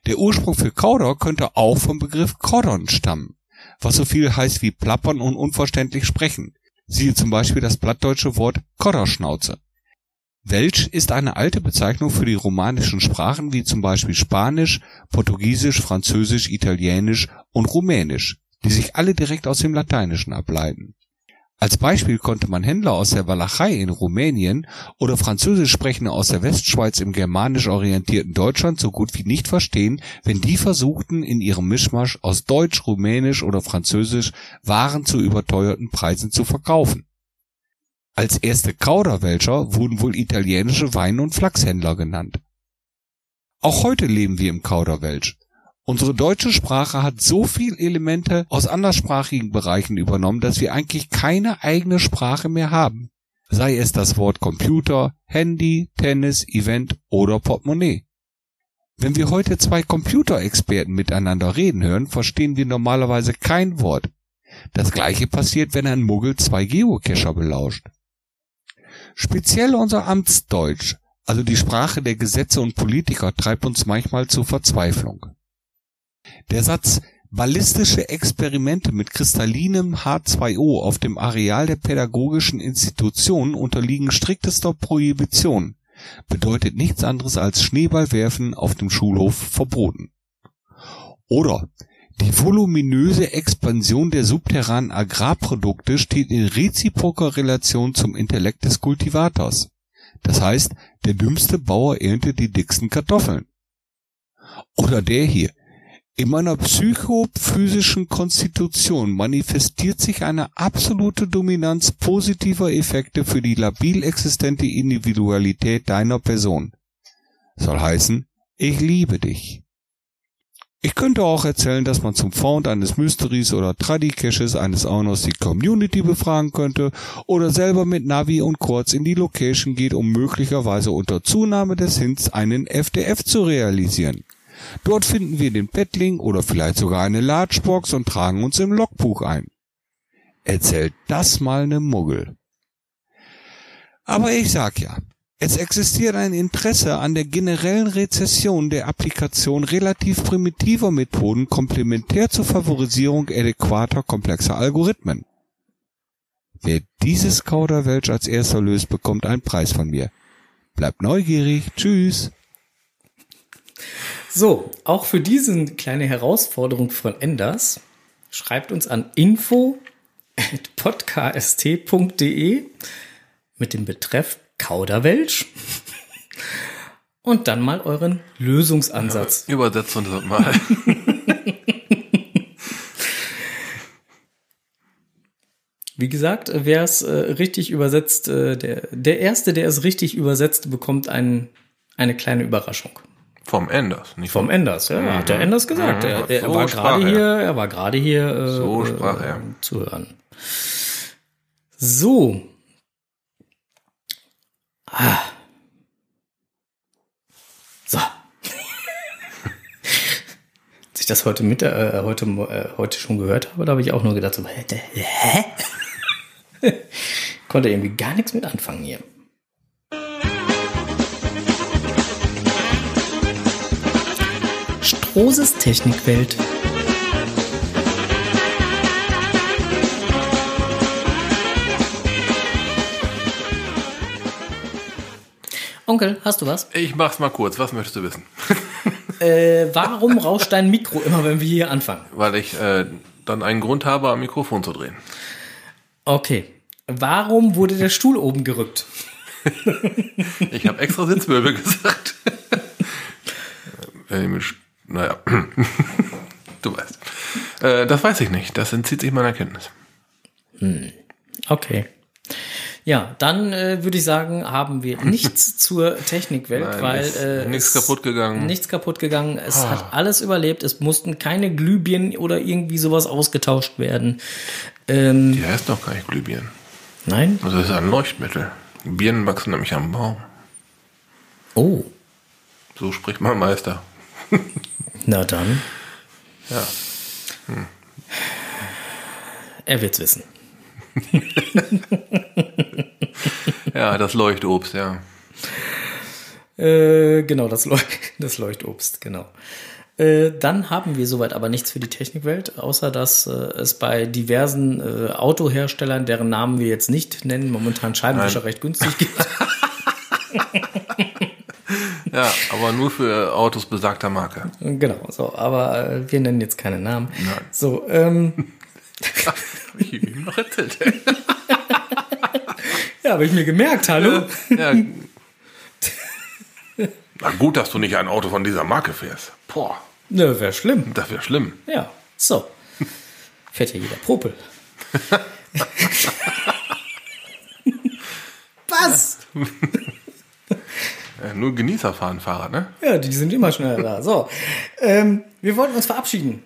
Der Ursprung für Kauder könnte auch vom Begriff Koddern stammen, was so viel heißt wie plappern und unverständlich sprechen. Siehe zum Beispiel das blattdeutsche Wort Kodderschnauze. Welsch ist eine alte Bezeichnung für die romanischen Sprachen wie zum Beispiel Spanisch, Portugiesisch, Französisch, Italienisch und Rumänisch. die sich alle direkt aus dem Lateinischen ableiten. Als Beispiel konnte man Händler aus der Walachei in Rumänien oder Französisch sprechende aus der Westschweiz im germanisch orientierten Deutschland so gut wie nicht verstehen, wenn die versuchten, in ihrem Mischmasch aus Deutsch, Rumänisch oder Französisch Waren zu überteuerten Preisen zu verkaufen. Als erste Kauderwelcher wurden wohl italienische Wein- und Flachshändler genannt. Auch heute leben wir im Kauderwelsch. Unsere deutsche Sprache hat so viel Elemente aus anderssprachigen Bereichen übernommen, dass wir eigentlich keine eigene Sprache mehr haben. Sei es das Wort Computer, Handy, Tennis, Event oder Portemonnaie. Wenn wir heute zwei Computerexperten miteinander reden hören, verstehen wir normalerweise kein Wort. Das gleiche passiert, wenn ein Muggel zwei Geocacher belauscht. Speziell unser Amtsdeutsch, also die Sprache der Gesetze und Politiker, treibt uns manchmal zur Verzweiflung. Der Satz ballistische Experimente mit kristallinem H2O auf dem Areal der pädagogischen Institution unterliegen striktester Prohibition bedeutet nichts anderes als Schneeballwerfen auf dem Schulhof verboten. Oder die voluminöse Expansion der subterranen Agrarprodukte steht in reziproker Relation zum Intellekt des Kultivators. Das heißt, der dümmste Bauer erntet die dicksten Kartoffeln. Oder der hier. In meiner psychophysischen Konstitution manifestiert sich eine absolute Dominanz positiver Effekte für die labil existente Individualität deiner Person. Soll heißen, ich liebe dich. Ich könnte auch erzählen, dass man zum Found eines Mysteries oder Tradicaches eines Owners die Community befragen könnte oder selber mit Navi und Kurz in die Location geht, um möglicherweise unter Zunahme des Hints einen FDF zu realisieren. Dort finden wir den Bettling oder vielleicht sogar eine Largebox und tragen uns im Logbuch ein. Erzählt das mal ne Muggel. Aber ich sag ja, es existiert ein Interesse an der generellen Rezession der Applikation relativ primitiver Methoden komplementär zur Favorisierung adäquater komplexer Algorithmen. Wer dieses Kauderwelsch als erster löst, bekommt einen Preis von mir. Bleibt neugierig. Tschüss. So, auch für diese kleine Herausforderung von Enders schreibt uns an info.podcast.de mit dem Betreff Kauderwelsch und dann mal euren Lösungsansatz. Übersetzt uns das mal. Wie gesagt, wer es äh, richtig übersetzt, äh, der, der Erste, der es richtig übersetzt, bekommt ein, eine kleine Überraschung. Vom Enders, nicht Vom Enders, ja, hat der Enders gesagt. Mhm. Er, er So war gerade er. hier, er war gerade hier äh, So sprach äh, er. zu hören. So. Ah. So. Als ich das heute mit, äh, heute, äh, heute schon gehört habe, da habe ich auch nur gedacht, so, hä? Konnte irgendwie gar nichts mit anfangen hier. Strohses Technikwelt. Onkel, hast du was? Ich mach's mal kurz. Was möchtest du wissen? Äh, warum rauscht dein Mikro immer, wenn wir hier anfangen? Weil ich äh, dann einen Grund habe, am Mikrofon zu drehen. Okay. Warum wurde der Stuhl oben gerückt? Ich habe extra Sitzmöbel gesagt. Wenn ich mich, naja, du weißt. Äh, das weiß ich nicht. Das entzieht sich meiner Kenntnis. Okay. Ja, dann äh, würde ich sagen, haben wir nichts zur Technikwelt, Nein, weil ist äh, nichts kaputt gegangen. Nichts kaputt gegangen. Es hat alles überlebt. Es mussten keine Glühbirnen oder irgendwie sowas ausgetauscht werden. Ähm, Die heißt doch gar nicht Glühbirnen. nein? Also das ist ein Leuchtmittel. Birnen wachsen nämlich am Baum. Oh, So spricht mein Meister. na dann. Ja. Er wird's wissen. Ja, das Leuchtobst, ja. Äh, genau, das, Leuch das Leuchtobst, genau. Äh, dann haben wir soweit aber nichts für die Technikwelt, außer dass äh, es bei diversen äh, Autoherstellern, deren Namen wir jetzt nicht nennen, momentan Scheibenwischer Nein. recht günstig gibt. Ja, aber nur für Autos besagter Marke. Genau, so, aber äh, wir nennen jetzt keine Namen. Nein. So, ähm, Hab ich ihm noch ey. ja, habe ich mir gemerkt, hallo? Ja. Na gut, dass du nicht ein Auto von dieser Marke fährst. Boah, Ne, wäre schlimm. das wäre schlimm. Ja, so. Fährt ja jeder Popel. Was? Äh, nur Genießer fahren Fahrrad, ne? Ja, die sind immer schneller da. So, ähm, wir wollten uns verabschieden.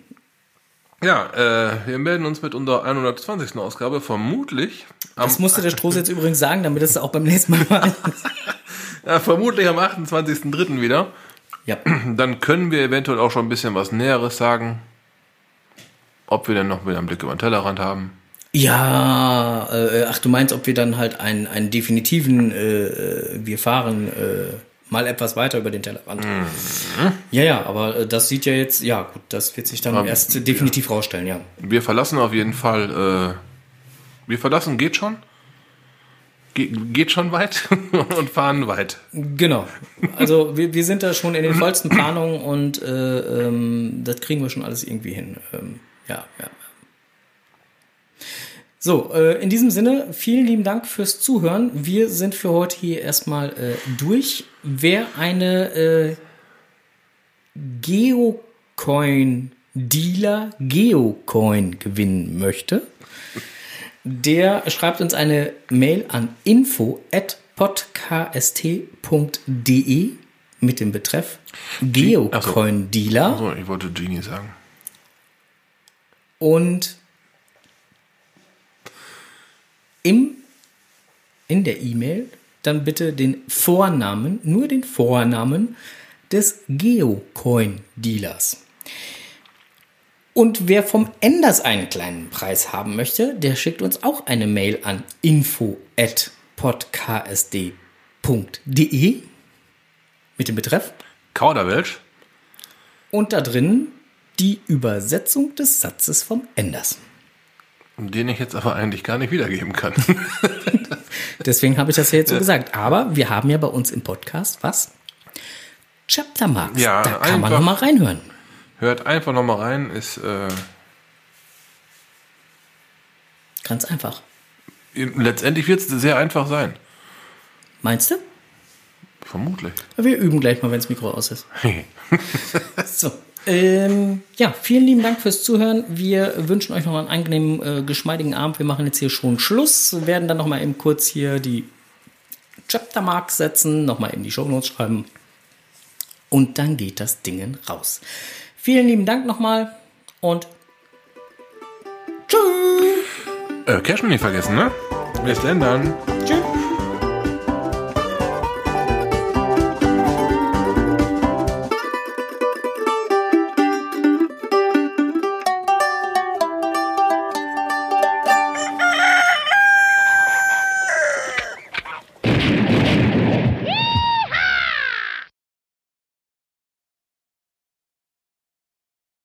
Ja, äh, wir melden uns mit unserer 120. Ausgabe vermutlich Das musste der Stroß jetzt übrigens sagen, damit es auch beim nächsten Mal war. äh, vermutlich am 28.03. wieder. ja, Dann können wir eventuell auch schon ein bisschen was Näheres sagen. Ob wir denn noch wieder einen Blick über den Tellerrand haben. Ja, äh, ach, du meinst, ob wir dann halt einen, einen definitiven, äh, äh, wir fahren äh, mal etwas weiter über den Tellerrand. Ja, ja, aber äh, das sieht ja jetzt, ja gut, das wird sich dann Aber- erst definitiv rausstellen, ja. Wir verlassen auf jeden Fall, äh, wir verlassen geht schon. Ge geht schon weit und fahren weit. Genau. Also wir, wir sind da schon in den vollsten Planungen und äh, ähm, das kriegen wir schon alles irgendwie hin. Ähm, ja, ja. So, äh, in diesem Sinne, vielen lieben Dank fürs Zuhören. Wir sind für heute hier erstmal äh, durch. Wer eine äh, Geocoin-Dealer Geocoin gewinnen möchte, der schreibt uns eine Mail an info at podcast.de mit dem Betreff Geocoin Dealer So, ich wollte Genie sagen. und im, in der E-Mail dann bitte den Vornamen, nur den Vornamen des Geocoin Dealers. Und wer vom Enders einen kleinen Preis haben möchte, der schickt uns auch eine Mail an info@podcasd.de mit dem Betreff Kauderwelsch. und da drin die Übersetzung des Satzes vom Enders. Den ich jetzt aber eigentlich gar nicht wiedergeben kann. Deswegen habe ich das ja jetzt so gesagt. Aber wir haben ja bei uns im Podcast was? Chapter Marks. Ja, da kann man einfach- noch mal reinhören. Hört einfach nochmal rein. Ist äh, Ganz einfach. letztendlich wird es sehr einfach sein. Meinst du? Vermutlich. Wir üben gleich mal, wenn das Mikro aus ist. So. Ähm, ja, vielen lieben Dank fürs Zuhören. Wir wünschen euch noch einen angenehmen, äh, geschmeidigen Abend. Wir machen jetzt hier schon Schluss. Wir werden dann noch mal eben kurz hier die Chapter Marks setzen, noch mal in die Shownotes schreiben. Und dann geht das Ding raus. Vielen lieben Dank nochmal und tschüss. Äh, Cashman nicht vergessen, ne? Bis dann. Tschüss.